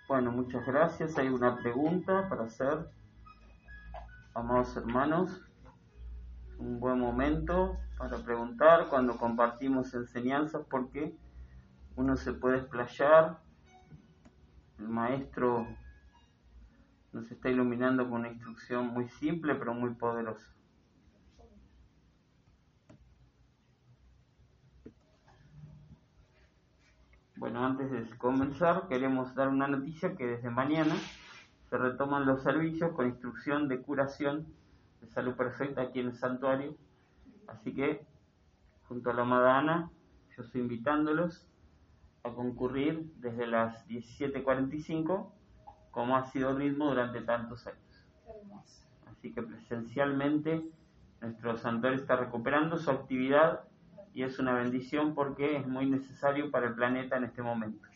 Speaker 1: Bueno, muchas gracias. Hay una pregunta para hacer, amados hermanos. Un buen momento para preguntar cuando compartimos enseñanzas porque uno se puede explayar. El maestro nos está iluminando con una instrucción muy simple pero muy poderosa. Bueno, antes de comenzar, queremos dar una noticia que desde mañana se retoman los servicios con instrucción de curación de salud perfecta aquí en el santuario. Así que, junto a la amada Ana, yo estoy invitándolos a concurrir desde las 17.45, como ha sido el ritmo durante tantos años. Así que presencialmente nuestro santuario está recuperando su actividad y es una bendición porque es muy necesario para el planeta en este momento.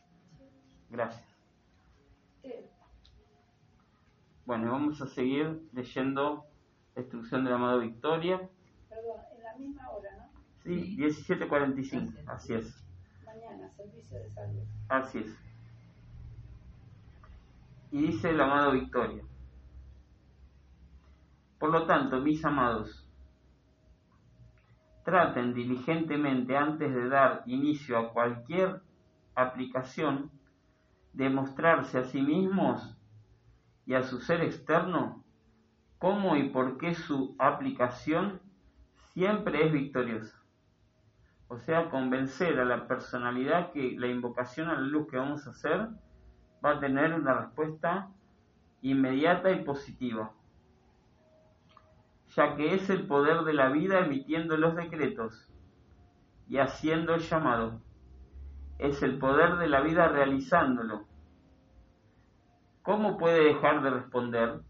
Speaker 1: Gracias. Bueno, vamos a seguir leyendo la instrucción del amado Victoria.
Speaker 5: Perdón, en la misma hora, ¿no?
Speaker 1: Sí, 17.45, así es.
Speaker 5: Mañana, servicio de salud.
Speaker 1: Así es. Y dice el amado Victoria. Por lo tanto, mis amados, traten diligentemente antes de dar inicio a cualquier aplicación de mostrarse a sí mismos y a su ser externo cómo y por qué su aplicación siempre es victoriosa. O sea, convencer a la personalidad que la invocación a la luz que vamos a hacer va a tener una respuesta inmediata y positiva ya que es el poder de la vida emitiendo los decretos y haciendo el llamado. Es el poder de la vida realizándolo. ¿Cómo puede dejar de responder?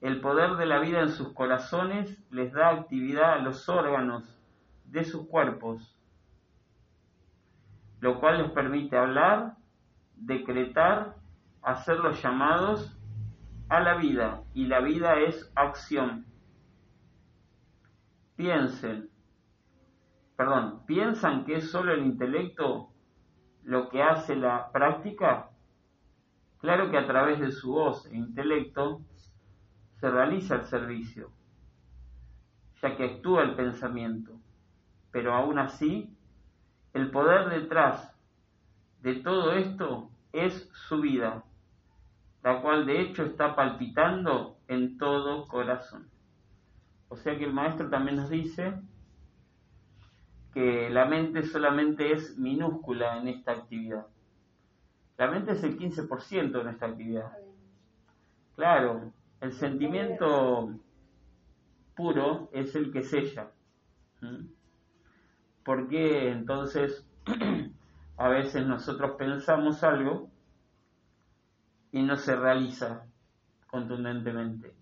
Speaker 1: El poder de la vida en sus corazones les da actividad a los órganos de sus cuerpos, lo cual les permite hablar, decretar, hacer los llamados a la vida y la vida es acción. Piensen, perdón, ¿piensan que es solo el intelecto lo que hace la práctica? Claro que a través de su voz e intelecto se realiza el servicio, ya que actúa el pensamiento, pero aún así el poder detrás de todo esto es su vida la cual de hecho está palpitando en todo corazón. O sea que el maestro también nos dice que la mente solamente es minúscula en esta actividad. La mente es el 15% de nuestra actividad. Claro, el sentimiento puro es el que sella. Porque entonces a veces nosotros pensamos algo y no se realiza contundentemente.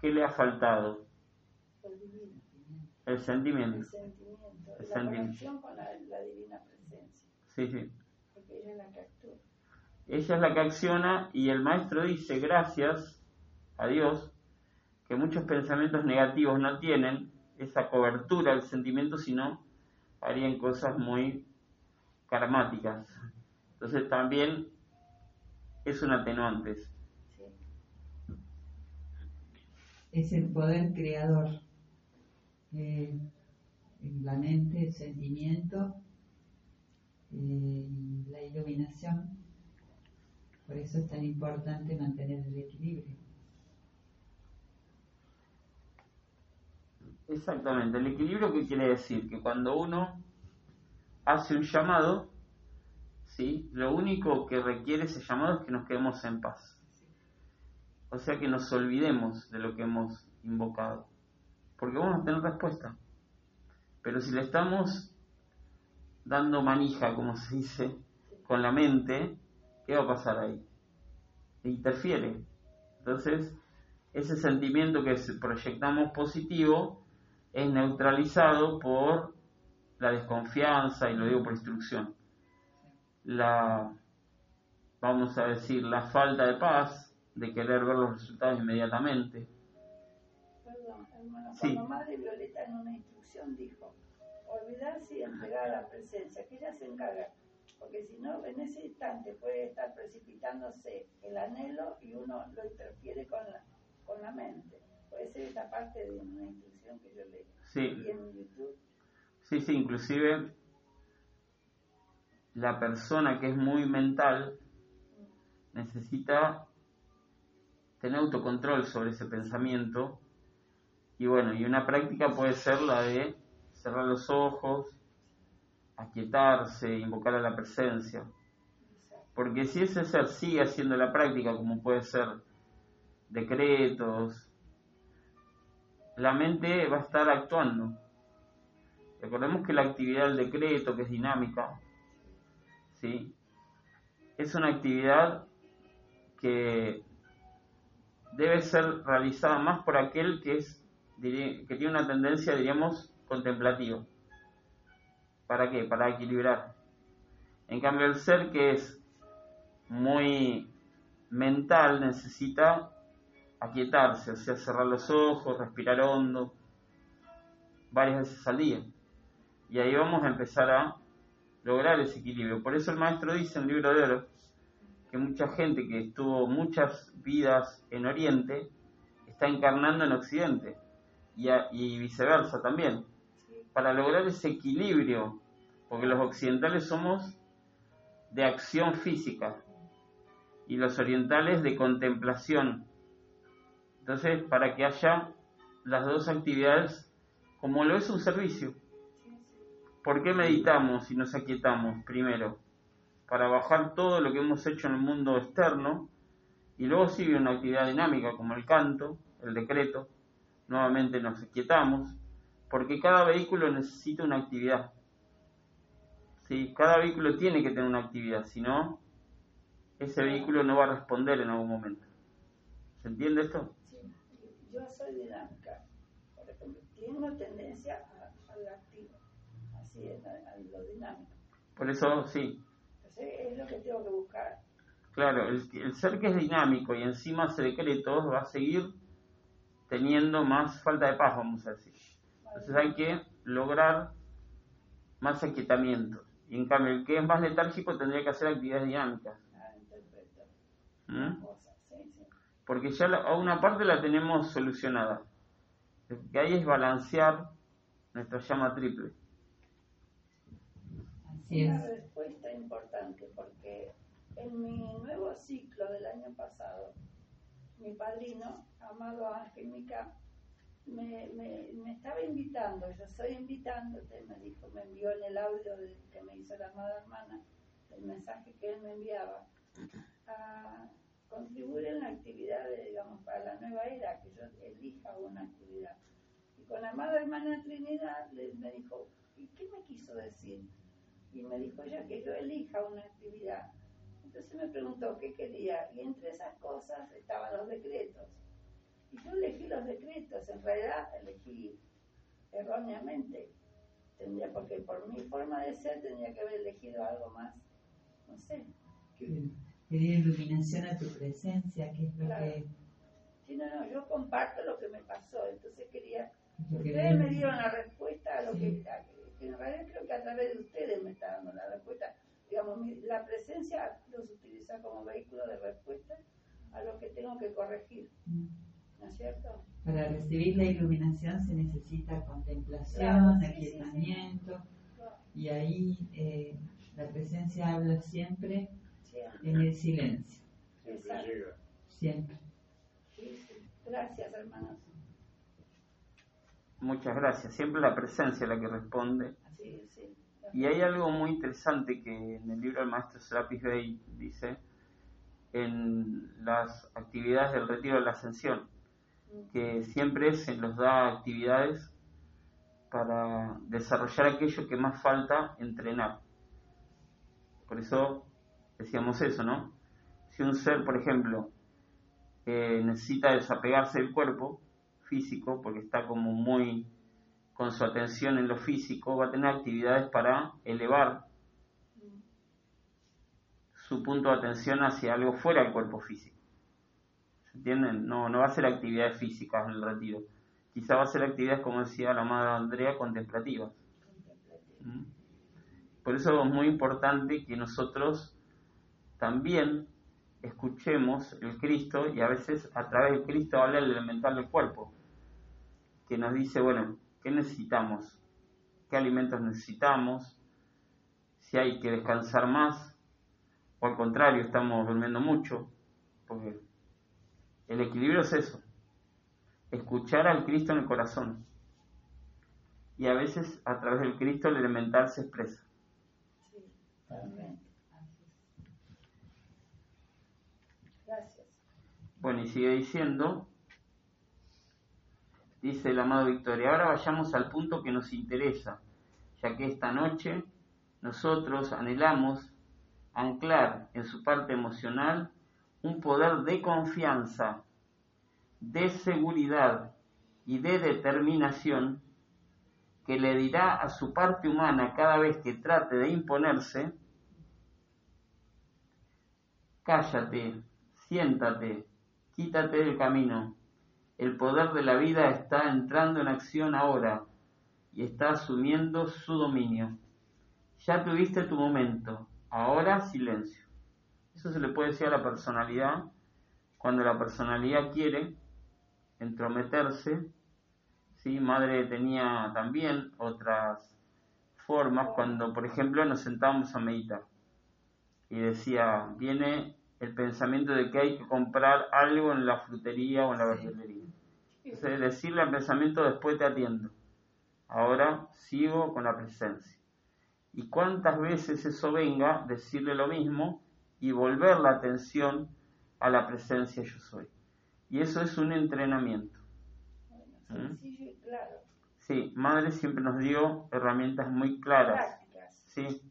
Speaker 1: ¿Qué le ha faltado? El sentimiento.
Speaker 5: El sentimiento. con la, divina presencia.
Speaker 1: Sí, sí.
Speaker 5: Porque ella es la que actúa.
Speaker 1: Ella es la que acciona y el maestro dice, gracias a Dios, que muchos pensamientos negativos no tienen esa cobertura del sentimiento, sino harían cosas muy karmáticas. Entonces también es un atenuante.
Speaker 2: Es el poder creador. La mente, el sentimiento, eh, la iluminación. Por eso es tan importante mantener el equilibrio.
Speaker 1: Exactamente. ¿El equilibrio qué quiere decir? Que cuando uno hace un llamado, ¿sí? Lo único que requiere ese llamado es que nos quedemos en paz. O sea que nos olvidemos de lo que hemos invocado. Porque vamos a tener respuesta. Pero si le estamos dando manija, como se dice, con la mente, ¿qué va a pasar ahí? Interfiere. Entonces, ese sentimiento que proyectamos positivo es neutralizado por la desconfianza, y lo digo por instrucción, la, vamos a decir, la falta de paz, de querer ver los resultados inmediatamente.
Speaker 5: Hermano, cuando Madre Violeta en una instrucción dijo, olvidarse y entregar a la presencia, que ella se encarga Porque si no, en ese instante puede estar precipitándose el anhelo y uno lo interfiere con la, con la mente. Puede ser esa parte de una instrucción que yo leí
Speaker 1: Sí,
Speaker 5: en YouTube.
Speaker 1: sí, sí, inclusive la persona que es muy mental necesita tener autocontrol sobre ese pensamiento y bueno, y una práctica puede ser la de cerrar los ojos, aquietarse, invocar a la presencia. Porque si ese ser sigue haciendo la práctica, como puede ser decretos, la mente va a estar actuando. Recordemos que la actividad del decreto, que es dinámica, ¿sí? es una actividad que debe ser realizada más por aquel que es que tiene una tendencia, diríamos, contemplativa. ¿Para qué? Para equilibrar. En cambio, el ser que es muy mental necesita aquietarse, o sea, cerrar los ojos, respirar hondo, varias veces al día. Y ahí vamos a empezar a lograr ese equilibrio. Por eso el maestro dice en el libro de oro que mucha gente que estuvo muchas vidas en Oriente está encarnando en Occidente y, a- y viceversa también, para lograr ese equilibrio, porque los occidentales somos de acción física y los orientales de contemplación. Entonces, para que haya las dos actividades, como lo es un servicio. ¿Por qué meditamos y nos aquietamos primero? Para bajar todo lo que hemos hecho en el mundo externo y luego sigue una actividad dinámica como el canto, el decreto. Nuevamente nos aquietamos porque cada vehículo necesita una actividad. ¿Sí? Cada vehículo tiene que tener una actividad, si no, ese vehículo no va a responder en algún momento. ¿Se entiende esto?
Speaker 5: Sí, yo soy dinámica, por ejemplo, tengo tendencia a, a lo activo, así es, a, a lo dinámico.
Speaker 1: Por eso, sí,
Speaker 5: Entonces es lo que tengo que buscar.
Speaker 1: Claro, el, el ser que es dinámico y encima hace decretos va a seguir teniendo más falta de paz, vamos a decir. Entonces hay que lograr más aquietamiento. Y en cambio, el que es más letárgico tendría que hacer actividades dinámicas.
Speaker 5: Ah, interpreto
Speaker 1: ¿m?
Speaker 5: cosas, sí, sí.
Speaker 1: Porque ya la- a una parte la tenemos solucionada. Lo que hay es balancear nuestra llama triple.
Speaker 2: Así
Speaker 5: Una
Speaker 2: es.
Speaker 5: respuesta importante porque en mi nuevo ciclo del año pasado, mi padrino, amado Ángel Mica, me, estaba invitando, yo estoy invitándote, me dijo, me envió en el audio que me hizo la amada hermana, el mensaje que él me enviaba, a contribuir en la actividad, de, digamos, para la nueva era, que yo elija una actividad. Y con la amada hermana Trinidad le- me dijo, ¿y qué me quiso decir? y me dijo ella que yo elija una actividad. Entonces me preguntó qué quería y entre esas cosas estaban los decretos. Y yo elegí los decretos, en realidad elegí erróneamente. Tendría, porque por mi forma de ser tendría que haber elegido algo más, no sé.
Speaker 2: Pedir iluminación a tu presencia, que es lo
Speaker 5: Claro.
Speaker 2: que,
Speaker 5: Sí, no, no, yo comparto lo que me pasó, entonces quería Ustedes me dieron la respuesta a lo
Speaker 2: Sí.
Speaker 5: que, a- que en realidad creo que a través de ustedes me está dando la respuesta. Digamos, mi- la presencia los utiliza como vehículo de respuesta a lo que tengo que corregir, ¿no es cierto?
Speaker 2: Para recibir la iluminación se necesita contemplación,
Speaker 5: Claro, sí, sí, sí.
Speaker 2: aquietamiento, y ahí eh, la presencia habla siempre
Speaker 5: Sí,
Speaker 2: en el silencio,
Speaker 5: exacto.
Speaker 2: siempre.
Speaker 5: Sí. Gracias, hermanos.
Speaker 1: Muchas gracias. Siempre la presencia la que responde.
Speaker 5: Sí, sí.
Speaker 1: Y hay algo muy interesante que en el libro del maestro Serapis Bey dice en las actividades del retiro de la ascensión, que siempre se nos da actividades para desarrollar aquello que más falta entrenar. Por eso decíamos eso, ¿no? Si un ser, por ejemplo, eh, necesita desapegarse del cuerpo físico, porque está como muy con su atención en lo físico, va a tener actividades para elevar su punto de atención hacia algo fuera del cuerpo físico. ¿Se entienden? No, no va a ser actividades físicas en el retiro. Quizá va a ser actividades, como decía la amada Andrea, contemplativas. ¿Mm? Por eso es muy importante que nosotros también escuchemos el Cristo y a veces a través del Cristo habla el elemental del cuerpo, que nos dice, bueno, ¿qué necesitamos? ¿Qué alimentos necesitamos? Si hay que descansar más, o al contrario, estamos durmiendo mucho, porque el equilibrio es eso, escuchar al Cristo en el corazón. Y a veces a través del Cristo el elemental se expresa.
Speaker 5: Sí. Gracias.
Speaker 1: Bueno, y sigue diciendo, dice el amado Victoria, ahora vayamos al punto que nos interesa, ya que esta noche nosotros anhelamos anclar en su parte emocional un poder de confianza, de seguridad y de determinación que le dirá a su parte humana cada vez que trate de imponerse, cállate, siéntate, quítate del camino. El poder de la vida está entrando en acción ahora y está asumiendo su dominio. Ya tuviste tu momento, ahora silencio. Eso se le puede decir a la personalidad cuando la personalidad quiere entrometerse. ¿sí? Madre tenía también otras formas cuando, por ejemplo, nos sentábamos a meditar y decía, viene el pensamiento de que hay que comprar algo en la frutería o en la verdulería. Decirle al pensamiento, después te atiendo. Ahora sigo con la presencia. Y cuántas veces eso venga, decirle lo mismo y volver la atención a la presencia yo soy. Y eso es un entrenamiento.
Speaker 5: Bueno, sencillo y claro.
Speaker 1: Sí, Madre siempre nos dio herramientas muy claras.
Speaker 5: Prácticas.
Speaker 1: Sí,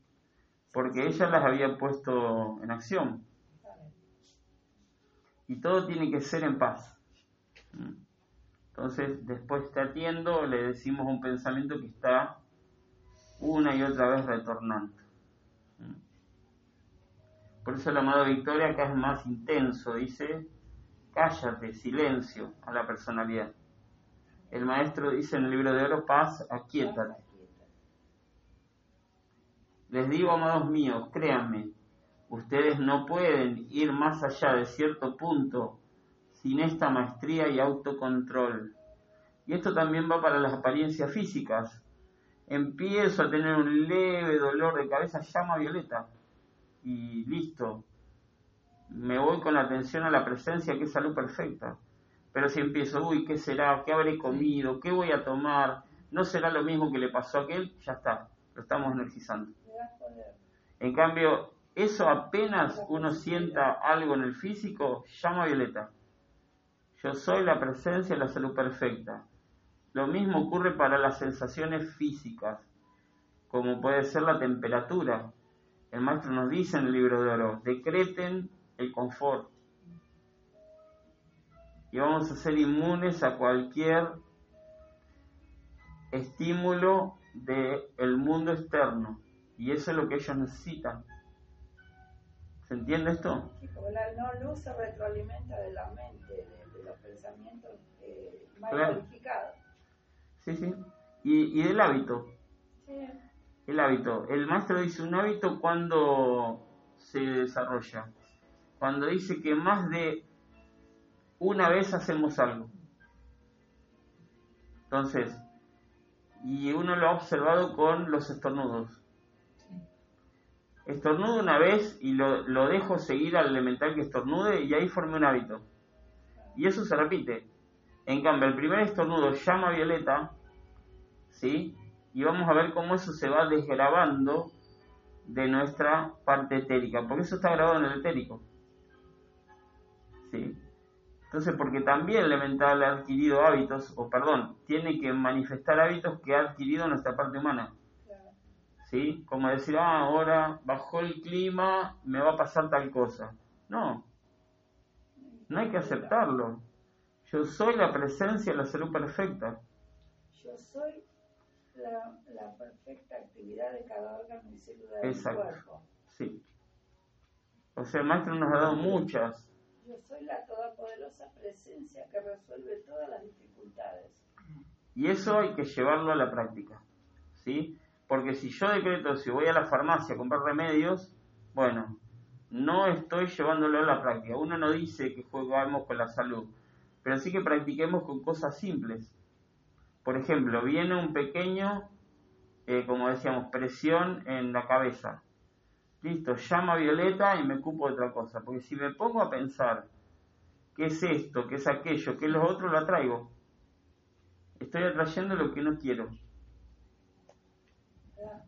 Speaker 1: porque ella las había puesto en acción. Y todo tiene que ser en paz. ¿Mm? Entonces, después te atiendo, le decimos un pensamiento que está una y otra vez retornando. Por eso el amado Victoria acá es más intenso, dice, cállate, silencio a la personalidad. El maestro dice en el libro de oro, paz, aquíétate. Les digo, amados míos, créanme, ustedes no pueden ir más allá de cierto punto sin esta maestría y autocontrol. Y esto también va para las apariencias físicas. Empiezo a tener un leve dolor de cabeza, llama violeta. Y listo. Me voy con la atención a la presencia, que es salud perfecta. Pero si empiezo, uy, ¿qué será? ¿Qué habré comido? ¿Qué voy a tomar? ¿No será lo mismo que le pasó a aquel? Ya está, lo estamos energizando. En cambio, eso apenas uno sienta algo en el físico, llama violeta. Yo soy la presencia de la salud perfecta. Lo mismo ocurre para las sensaciones físicas, como puede ser la temperatura. El maestro nos dice en el libro de oro, decreten el confort. Y vamos a ser inmunes a cualquier estímulo del mundo externo. Y eso es lo que ellos necesitan. ¿Se entiende esto?
Speaker 5: No luz se retroalimenta de la mente, los pensamientos eh, mal
Speaker 1: Claro.
Speaker 5: calificados.
Speaker 1: Sí, sí. Y, y del hábito.
Speaker 5: Sí,
Speaker 1: El hábito. El maestro dice un hábito cuando se desarrolla. Cuando dice que más de una vez hacemos algo. Entonces, y uno lo ha observado con los estornudos. Estornudo una vez y lo, lo dejo seguir al elemental que estornude y ahí formé un hábito. Y eso se repite. En cambio, el primer estornudo llama a Violeta, ¿sí? Y vamos a ver cómo eso se va desgrabando de nuestra parte etérica, porque eso está grabado en el etérico. ¿Sí? Entonces, porque también el elemental ha adquirido hábitos, o perdón, tiene que manifestar hábitos que ha adquirido nuestra parte humana. ¿Sí? Como decir, ah, ahora bajó el clima, me va a pasar tal cosa. No, no hay que aceptarlo. Yo soy la presencia de la salud perfecta.
Speaker 5: Yo soy la, la perfecta actividad de cada órgano y célula del
Speaker 1: Exacto.
Speaker 5: cuerpo.
Speaker 1: Sí. O sea, el maestro nos ha dado muchas.
Speaker 5: Yo soy la todopoderosa presencia que resuelve todas las dificultades.
Speaker 1: Y eso hay que llevarlo a la práctica. ¿Sí? Porque si yo decreto, si voy a la farmacia a comprar remedios, bueno, no estoy llevándolo a la práctica. Uno no dice que jugamos con la salud, pero sí que practiquemos con cosas simples. Por ejemplo, viene un pequeño, eh, como decíamos, presión en la cabeza. Listo, llama a Violeta y me ocupo de otra cosa. Porque si me pongo a pensar qué es esto, qué es aquello, qué es lo otro, lo atraigo. Estoy atrayendo lo que no quiero.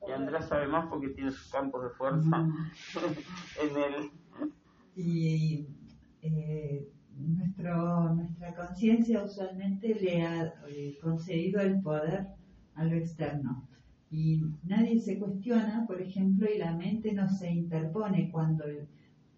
Speaker 1: Y Andrés sabe más porque tiene sus campos de fuerza en el...
Speaker 2: Y eh, nuestro, nuestra conciencia usualmente le ha eh, concedido el poder a lo externo. Y nadie se cuestiona, por ejemplo, y la mente no se interpone cuando el,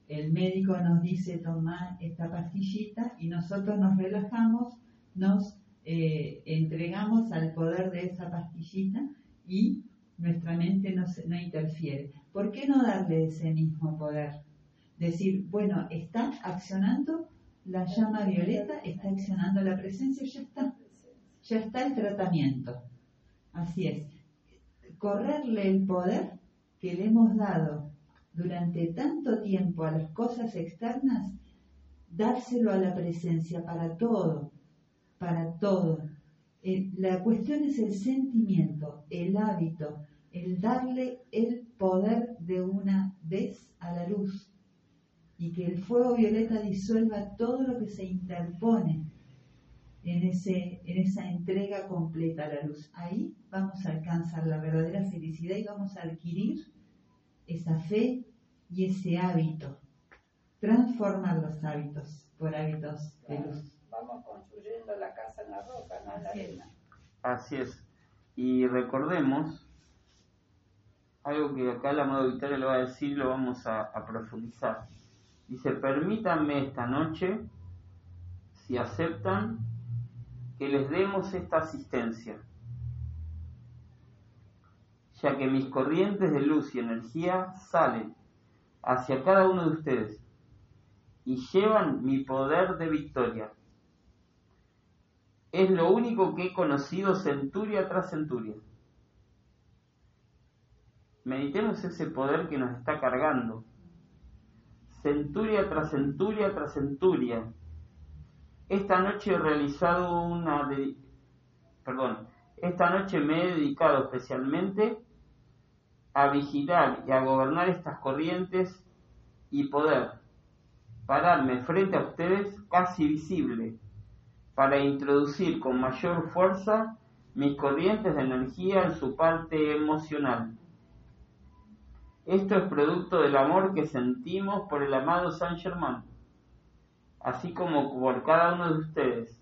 Speaker 2: el médico nos dice toma esta pastillita y nosotros nos relajamos, nos eh, entregamos al poder de esa pastillita y nuestra mente no, no interfiere. ¿Por qué no darle ese mismo poder? Decir, bueno, está accionando la llama violeta, está accionando la presencia, ya está, ya está el tratamiento. Así es. Correrle el poder que le hemos dado durante tanto tiempo a las cosas externas, dárselo a la presencia para todo, para todo. La cuestión es el sentimiento, el hábito, el darle el poder de una vez a la luz y que el fuego violeta disuelva todo lo que se interpone en, ese, en esa entrega completa a la luz. Ahí vamos a alcanzar la verdadera felicidad y vamos a adquirir esa fe y ese hábito. Transformar los hábitos por hábitos de luz.
Speaker 5: Vamos construyendo la casa en la roca, no en la arena.
Speaker 1: Así es. Y recordemos algo que acá la amado Victoria lo va a decir, lo vamos a, a profundizar. Dice, permítanme esta noche, si aceptan, que les demos esta asistencia, ya que mis corrientes de luz y energía salen hacia cada uno de ustedes y llevan mi poder de victoria. Es lo único que he conocido centuria tras centuria. Meditemos ese poder que nos está cargando. Centuria tras centuria tras centuria. Esta noche he realizado una... Perdón. Esta noche me he dedicado especialmente a vigilar y a gobernar estas corrientes y poder pararme frente a ustedes casi visible para introducir con mayor fuerza mis corrientes de energía en su parte emocional. Esto es producto del amor que sentimos por el amado San Germán, así como por cada uno de ustedes,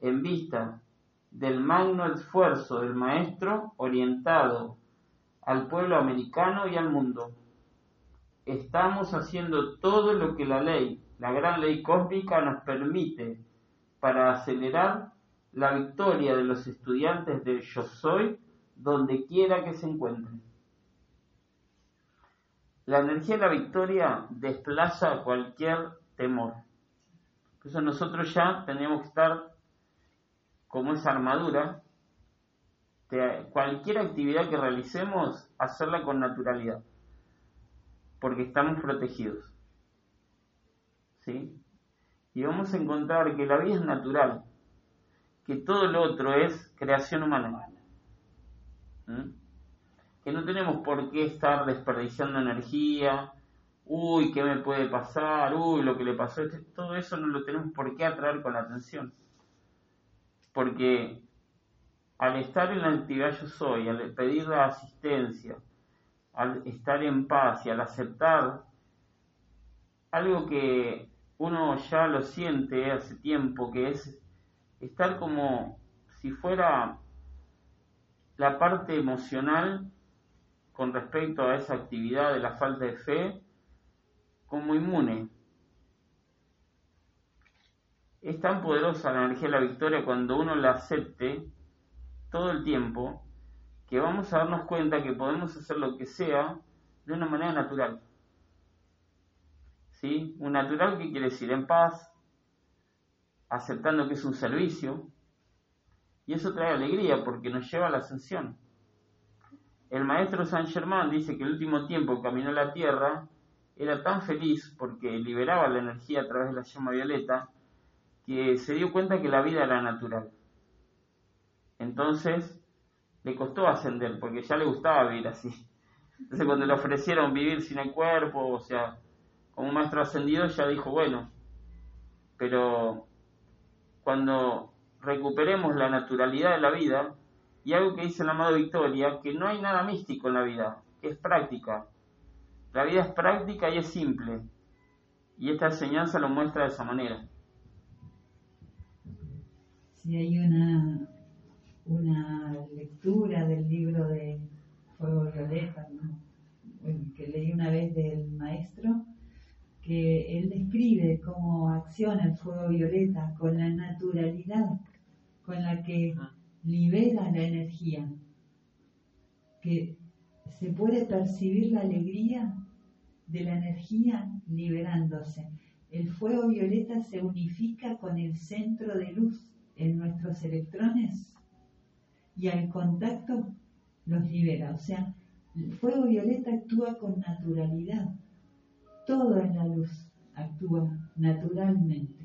Speaker 1: en vista del magno esfuerzo del Maestro orientado al pueblo americano y al mundo. Estamos haciendo todo lo que la ley, la gran ley cósmica, nos permite para acelerar la victoria de los estudiantes de Yo Soy donde quiera que se encuentren. La energía de la victoria desplaza cualquier temor. Por nosotros ya tenemos que estar como esa armadura cualquier actividad que realicemos, hacerla con naturalidad, porque estamos protegidos. ¿Sí? Y vamos a encontrar que la vida es natural, que todo lo otro es creación humana. ¿Mm? Que no tenemos por qué estar desperdiciando energía, uy, ¿qué me puede pasar? Uy, lo que le pasó, este, todo eso no lo tenemos por qué atraer con la atención. Porque al estar en la actividad yo soy, al pedir la asistencia, al estar en paz y al aceptar algo que uno ya lo siente hace tiempo, que es estar como si fuera la parte emocional con respecto a esa actividad de la falta de fe, como inmune. Es tan poderosa la energía de la victoria cuando uno la acepte todo el tiempo que vamos a darnos cuenta que podemos hacer lo que sea de una manera natural. ¿Sí? Un natural que quiere decir en paz, aceptando que es un servicio, y eso trae alegría porque nos lleva a la ascensión. El maestro Saint Germain dice que el último tiempo que caminó la Tierra era tan feliz porque liberaba la energía a través de la llama violeta que se dio cuenta que la vida era natural. Entonces le costó ascender porque ya le gustaba vivir así. Entonces cuando le ofrecieron vivir sin el cuerpo, o sea, como un maestro ascendido, ya dijo, bueno, pero cuando recuperemos la naturalidad de la vida, y algo que dice el amado Victoria, que no hay nada místico en la vida, que es práctica. La vida es práctica y es simple. Y esta enseñanza lo muestra de esa manera.
Speaker 2: Si hay una, una lectura del libro de Fuego Violeta, que leí una vez del maestro, que él describe cómo acciona el fuego violeta con la naturalidad con la que ah libera la energía, que se puede percibir la alegría de la energía liberándose. El fuego violeta se unifica con el centro de luz en nuestros electrones y al contacto los libera. O sea, el fuego violeta actúa con naturalidad. Todo en la luz actúa naturalmente.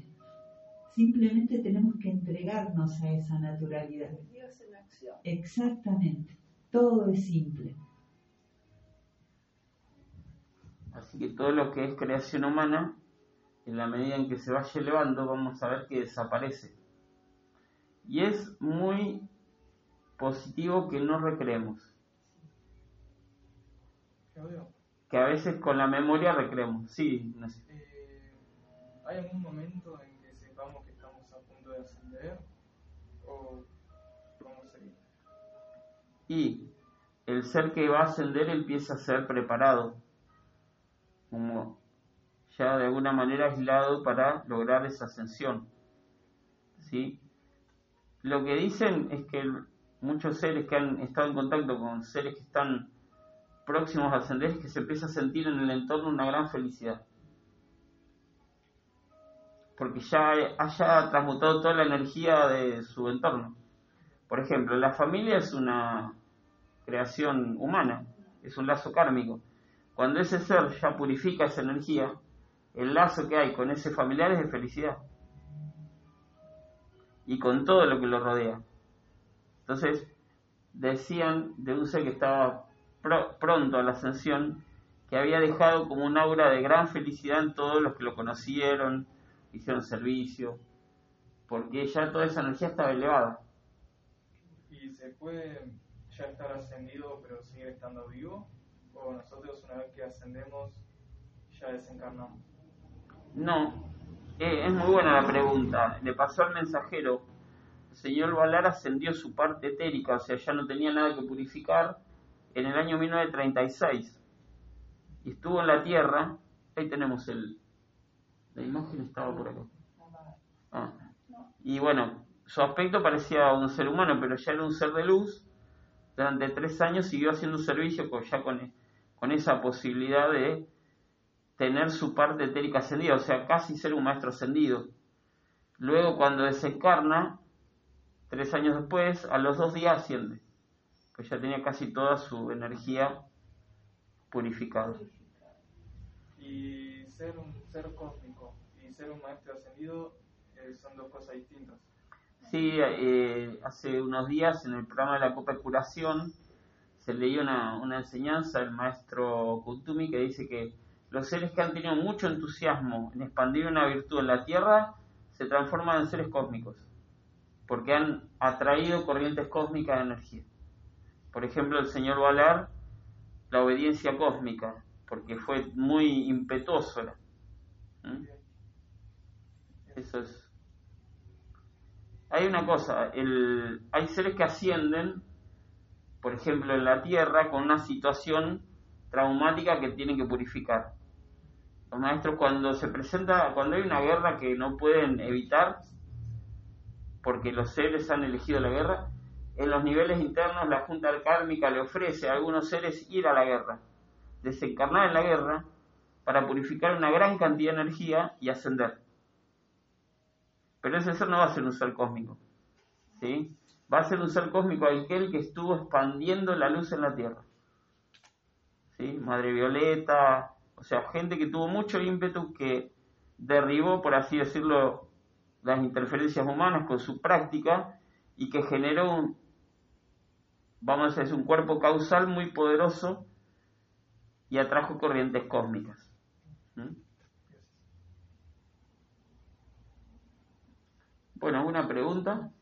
Speaker 2: Simplemente tenemos que entregarnos a esa naturalidad.
Speaker 5: Dios en acción.
Speaker 2: Exactamente. Todo es simple.
Speaker 1: Así que todo lo que es creación humana, en la medida en que se vaya elevando, vamos a ver que desaparece. Y es muy positivo que no recreemos. Que a veces con la memoria recreemos. Sí, no sé.
Speaker 6: Eh, ¿Hay algún momento en
Speaker 1: Y el ser que va a ascender empieza a ser preparado, como ya de alguna manera aislado para lograr esa ascensión. ¿Sí? Lo que dicen es que muchos seres que han estado en contacto con seres que están próximos a ascender es que se empieza a sentir en el entorno una gran felicidad porque ya haya transmutado toda la energía de su entorno. Por ejemplo, la familia es una creación humana, es un lazo kármico. Cuando ese ser ya purifica esa energía, el lazo que hay con ese familiar es de felicidad. Y con todo lo que lo rodea. Entonces, decían de un ser que estaba pronto a la ascensión, que había dejado como un aura de gran felicidad en todos los que lo conocieron, hicieron servicio, porque ya toda esa energía estaba elevada.
Speaker 6: ¿Y se puede ya estar ascendido pero seguir estando vivo? ¿O nosotros una vez que ascendemos ya desencarnamos?
Speaker 1: No, eh, es muy buena la pregunta. Le pasó al mensajero, el señor Valar ascendió su parte etérica, o sea, ya no tenía nada que purificar, en el año 1936. Y estuvo en la Tierra, ahí tenemos el, la imagen estaba por acá. Ah. Y bueno, su aspecto parecía un ser humano, pero ya era un ser de luz. Durante tres años siguió haciendo un servicio con, ya con, con esa posibilidad de tener su parte etérica ascendida, o sea, casi ser un maestro ascendido. Luego, cuando desencarna, tres años después, a los dos días asciende, pues ya tenía casi toda su energía purificada.
Speaker 6: Y ser un ser ser un maestro ascendido eh, son dos cosas distintas.
Speaker 1: Sí, eh, hace unos días en el programa de la Copa de Curación se leía una, una enseñanza del maestro Kutumi que dice que los seres que han tenido mucho entusiasmo en expandir una virtud en la Tierra se transforman en seres cósmicos, porque han atraído corrientes cósmicas de energía. Por ejemplo, el señor Valar, la obediencia cósmica, porque fue muy impetuoso. ¿Mm? Eso es. Hay una cosa, el, hay seres que ascienden, por ejemplo, en la Tierra con una situación traumática que tienen que purificar. Los maestros cuando se presenta, cuando hay una guerra que no pueden evitar, porque los seres han elegido la guerra, en los niveles internos la Junta Kármica le ofrece a algunos seres ir a la guerra, desencarnar en la guerra, para purificar una gran cantidad de energía y ascender. Pero ese ser no va a ser un ser cósmico. ¿sí? Va a ser un ser cósmico aquel que estuvo expandiendo la luz en la Tierra. ¿sí? Madre Violeta, o sea, gente que tuvo mucho ímpetu que derribó, por así decirlo, las interferencias humanas con su práctica y que generó un, vamos a decir, un cuerpo causal muy poderoso y atrajo corrientes cósmicas. Bueno, ¿alguna pregunta?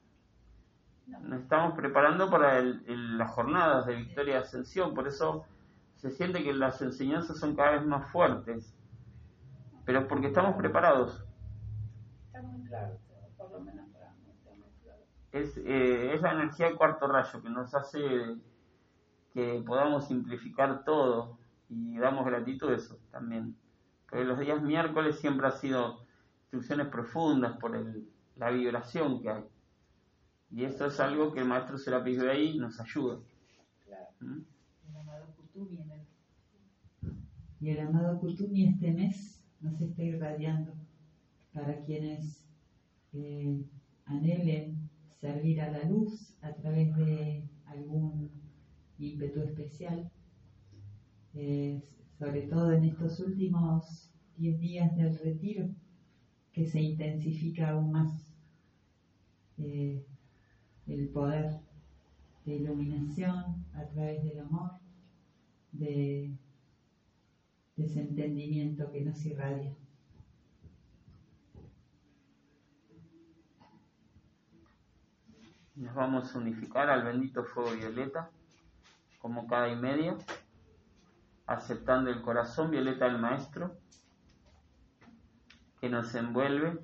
Speaker 1: Nos estamos preparando para las jornadas de Victoria y Ascensión, por eso se siente que las enseñanzas son cada vez más fuertes, pero porque estamos preparados.
Speaker 5: Está muy claro, por lo menos para mí está muy claro.
Speaker 1: Es, eh, es la energía del cuarto rayo que nos hace que podamos simplificar todo y damos gratitud a eso también. Porque los días miércoles siempre ha sido instrucciones profundas por el, la vibración que hay. Y eso es algo que el maestro Serapis ahí nos ayuda. ¿Mm?
Speaker 2: El amado Kutumi Y el amado Kutumi este mes nos está irradiando para quienes eh, anhelen servir a la luz a través de algún ímpetu especial, eh, sobre todo en estos últimos 10 días del retiro, que se intensifica aún más eh, el poder de iluminación a través del amor, de, de ese entendimiento que nos irradia.
Speaker 1: Nos vamos a unificar al bendito fuego violeta, como cada y media, aceptando el corazón violeta del Maestro, que nos envuelve,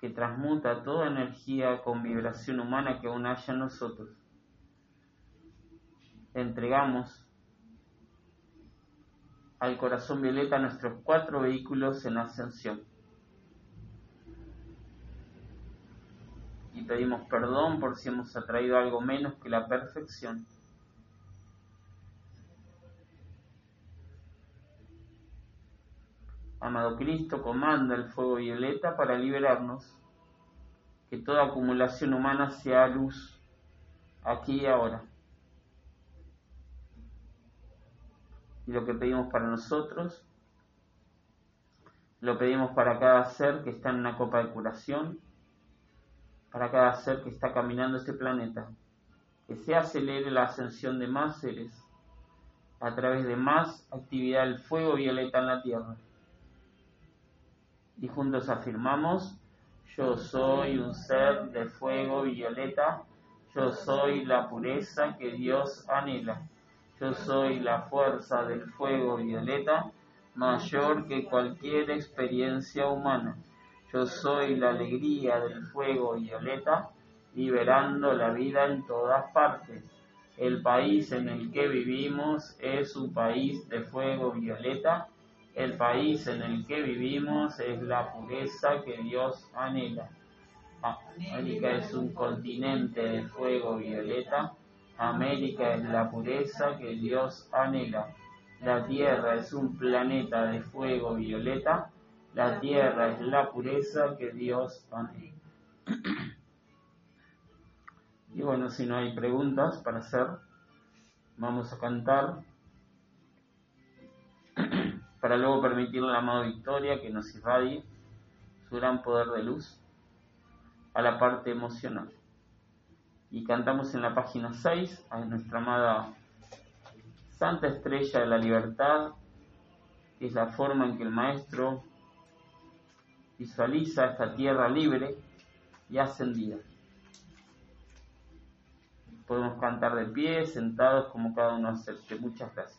Speaker 1: que transmuta toda energía con vibración humana que aún haya en nosotros. Entregamos al corazón violeta nuestros cuatro vehículos en ascensión. y pedimos perdón por si hemos atraído algo menos que la perfección. Amado Cristo, comanda el fuego violeta para liberarnos, que toda acumulación humana sea luz, aquí y ahora. Y lo que pedimos para nosotros, lo pedimos para cada ser que está en una copa de curación, para cada ser que está caminando este planeta, que se acelere la ascensión de más seres a través de más actividad del fuego violeta en la Tierra. Y juntos afirmamos, yo soy un ser de fuego violeta, yo soy la pureza que Dios anhela, yo soy la fuerza del fuego violeta mayor que cualquier experiencia humana. Yo soy la alegría del fuego violeta, liberando la vida en todas partes. El país en el que vivimos es un país de fuego violeta. El país en el que vivimos es la pureza que Dios anhela. América es un continente de fuego violeta. América es la pureza que Dios anhela. La Tierra es un planeta de fuego violeta. La tierra es la pureza que Dios anhela. Y bueno, si no hay preguntas para hacer, vamos a cantar para luego permitirle la amada Victoria que nos irradie su gran poder de luz a la parte emocional. Y cantamos en la página 6 a nuestra amada Santa Estrella de la Libertad, que es la forma en que el Maestro visualiza esta tierra libre y ascendida. Podemos cantar de pie, sentados, como cada uno acepte. Muchas gracias.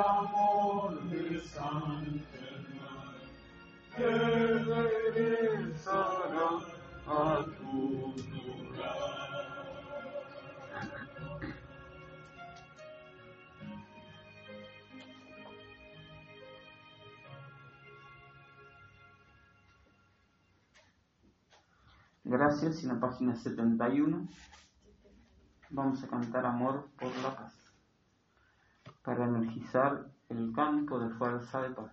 Speaker 1: Amor de. Gracias.
Speaker 5: En la página 71 vamos a cantar Amor por la energizar el campo de fuerza de paz.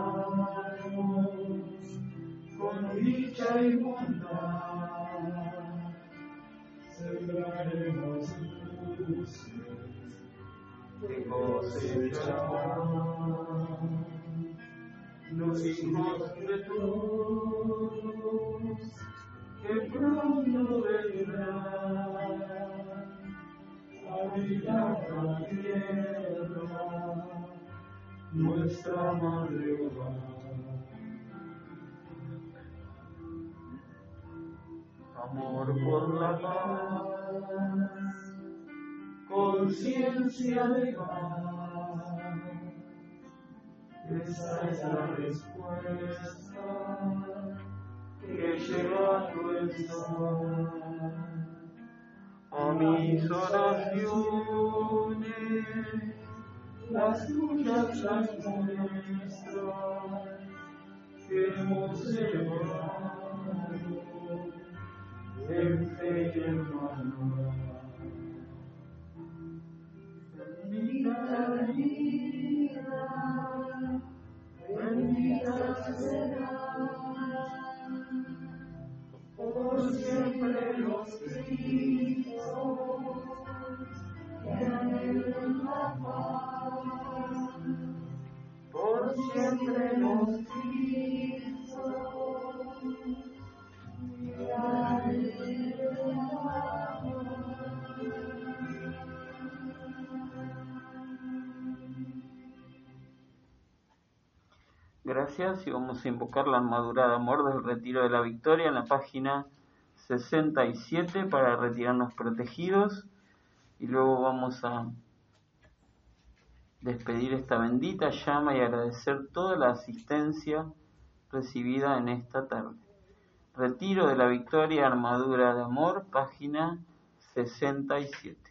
Speaker 1: dicha bondad, sembraremos luces que cosecharán los hijos de todos que pronto vendrán a habitar la tierra, nuestra madre. Amor por la paz, conciencia de paz. Esa es la respuesta que lleva a nuestro a mis oraciones, las tuyas las nuestras,
Speaker 5: que hemos llevado por siempre los Cristos
Speaker 1: Gracias y vamos a invocar la armadura de amor del retiro de la victoria en la página 67 para retirarnos protegidos y luego vamos a despedir esta bendita llama y agradecer toda la asistencia recibida en esta tarde. Retiro de la victoria, armadura de amor, página 67.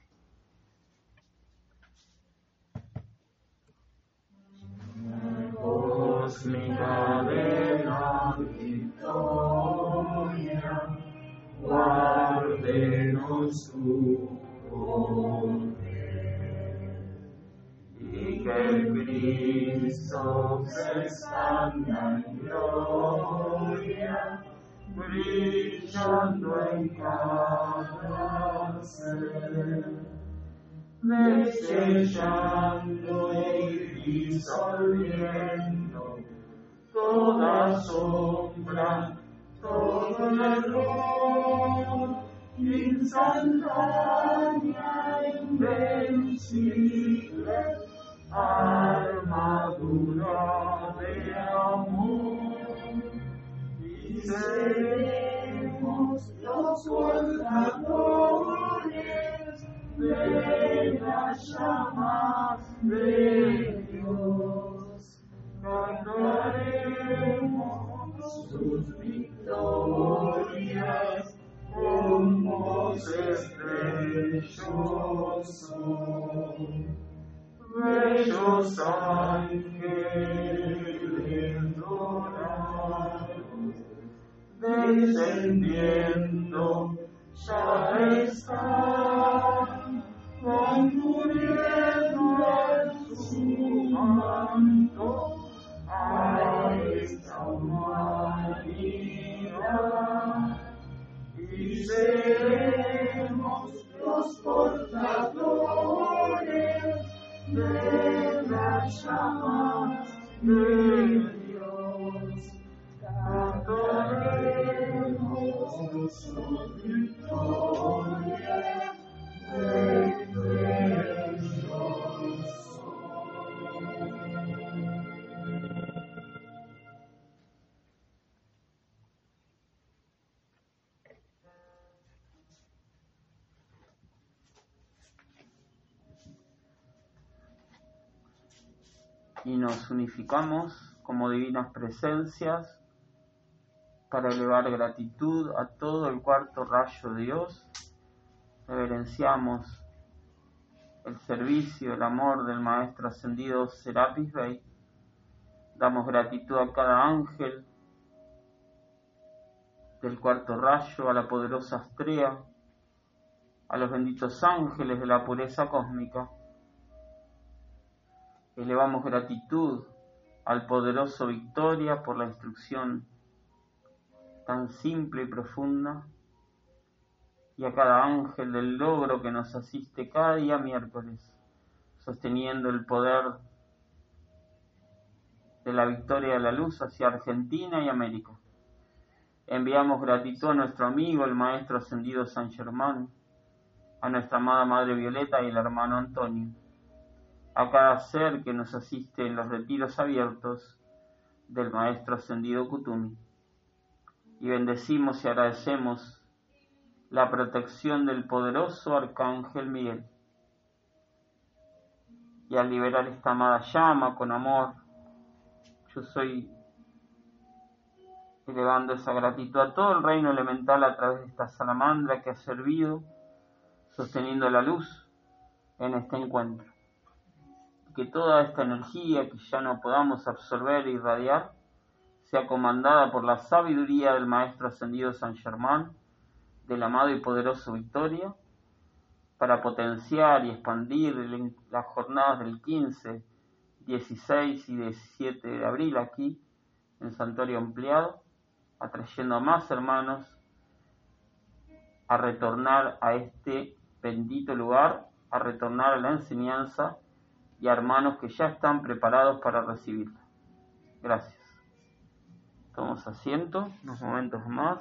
Speaker 5: Toda sombra, todo error, instantánea, invencible, armadura de amor. Y seremos los portadores de las llamas de Dios. Cantaremos sus victorias preciosos. Bellos ángeles descendiendo ya están concurriendo en su manto seremos los portadores de las llamas de Dios. Cantaremos su victoria de
Speaker 1: y nos unificamos como divinas presencias para elevar gratitud a todo el cuarto rayo de Dios. Reverenciamos el servicio, el amor del Maestro Ascendido Serapis Bey. Damos gratitud a cada ángel del cuarto rayo, a la poderosa Astrea, a los benditos ángeles de la pureza cósmica. Elevamos gratitud al poderoso Victoria por la instrucción tan simple y profunda y a cada ángel del logro que nos asiste cada día miércoles, sosteniendo el poder de la victoria de la luz hacia Argentina y América. Enviamos gratitud a nuestro amigo, el Maestro Ascendido San Germán, a nuestra amada Madre Violeta y el hermano Antonio, a cada ser que nos asiste en los retiros abiertos del Maestro Ascendido Kutumi. Y bendecimos y agradecemos la protección del poderoso Arcángel Miguel. Y al liberar esta amada llama con amor, yo soy elevando esa gratitud a todo el reino elemental a través de esta salamandra que ha servido, sosteniendo la luz en este encuentro. Que toda esta energía que ya no podamos absorber e irradiar, sea comandada por la sabiduría del Maestro Ascendido San Germán, del amado y poderoso Victoria, para potenciar y expandir las jornadas del 15, 16 y 17 de abril aquí en Santuario Ampliado, atrayendo a más hermanos a retornar a este bendito lugar, a retornar a la enseñanza y a hermanos que ya están preparados para recibirla. Gracias. Tomamos asiento unos momentos más.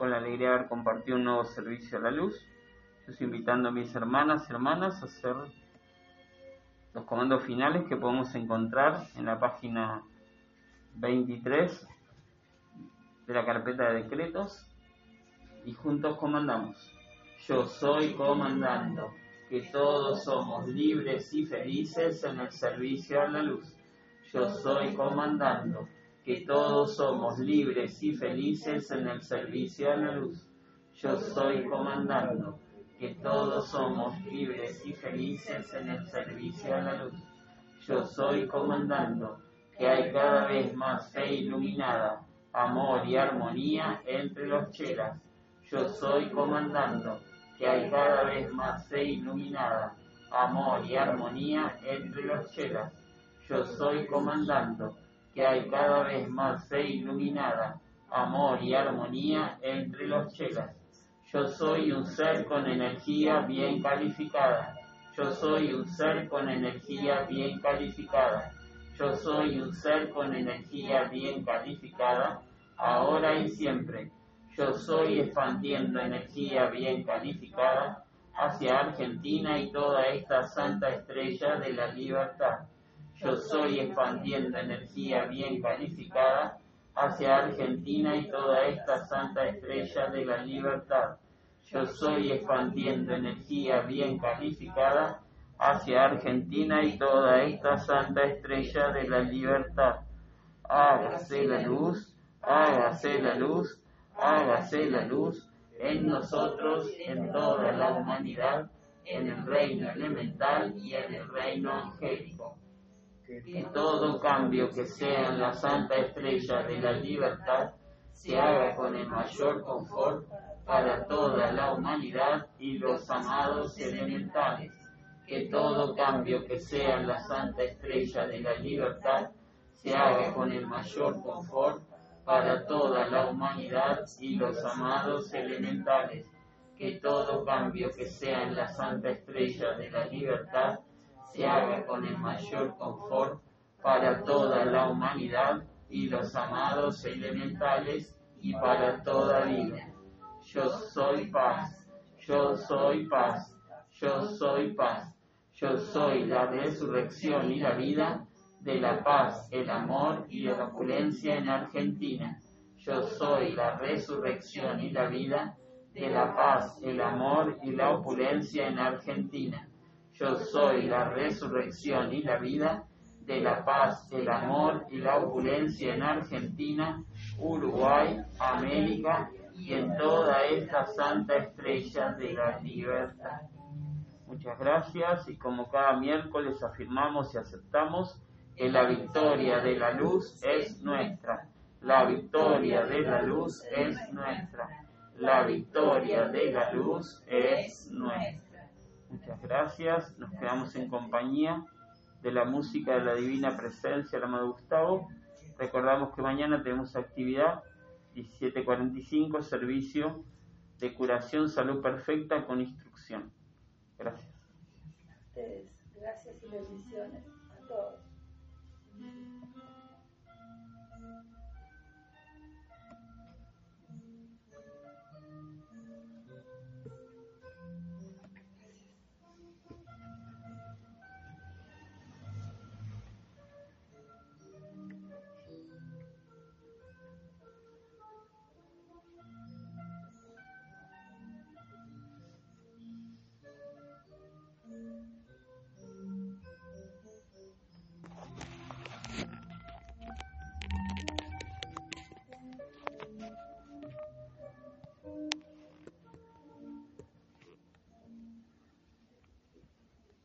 Speaker 1: Con la alegría de haber compartido un nuevo servicio a la luz. Yo estoy invitando a mis hermanas y hermanas a hacer los comandos finales que podemos encontrar en la página 23 de la carpeta de decretos y juntos comandamos. Yo soy comandando que todos somos libres y felices en el servicio a la luz. Yo soy comandando que todos somos libres y felices en el servicio a la luz. Yo soy comandando que todos somos libres y felices en el servicio a la luz. Yo soy comandando que hay cada vez más fe iluminada, amor y armonía entre los chelas. Yo soy comandando que hay cada vez más fe iluminada, amor y armonía entre los chelas. Yo soy comandando que hay cada vez más fe iluminada, amor y armonía entre los chelas. Yo soy un ser con energía bien calificada. Yo soy un ser con energía bien calificada. Yo soy un ser con energía bien calificada, ahora y siempre. Yo soy expandiendo energía bien calificada hacia Argentina y toda esta santa estrella de la libertad yo soy expandiendo energía bien calificada hacia Argentina y toda esta santa estrella de la libertad. Yo soy expandiendo energía bien calificada hacia Argentina y toda esta santa estrella de la libertad. Hágase la luz, hágase la luz, hágase la luz en nosotros, en toda la humanidad, en el reino elemental y en el reino angélico que todo cambio que sea en la santa estrella de la libertad se haga con el mayor confort para toda la humanidad y los amados elementales. Que todo cambio que sea en la santa estrella de la libertad se haga con el mayor confort para toda la humanidad y los amados elementales. Que todo cambio que sea en la santa estrella de la libertad se haga con el mayor confort para toda la humanidad y los amados elementales y para toda vida. Yo soy paz, yo soy paz, yo soy paz, Yo soy la resurrección y la vida de la paz, el amor y la opulencia en Argentina. Yo soy la resurrección y la vida de la paz, el amor y la opulencia en Argentina. Yo soy la resurrección y la vida de la paz, el amor y la opulencia en Argentina, Uruguay, América y en toda esta santa estrella de la libertad. Muchas gracias y como cada miércoles afirmamos y aceptamos que la victoria de la luz es nuestra. La victoria de la luz es nuestra. La victoria de la luz es nuestra. Muchas gracias. Nos quedamos en compañía de la música de la divina presencia del amado Gustavo. Recordamos que mañana tenemos actividad 1745, servicio de curación, salud perfecta con instrucción. Gracias.
Speaker 5: Gracias y bendiciones.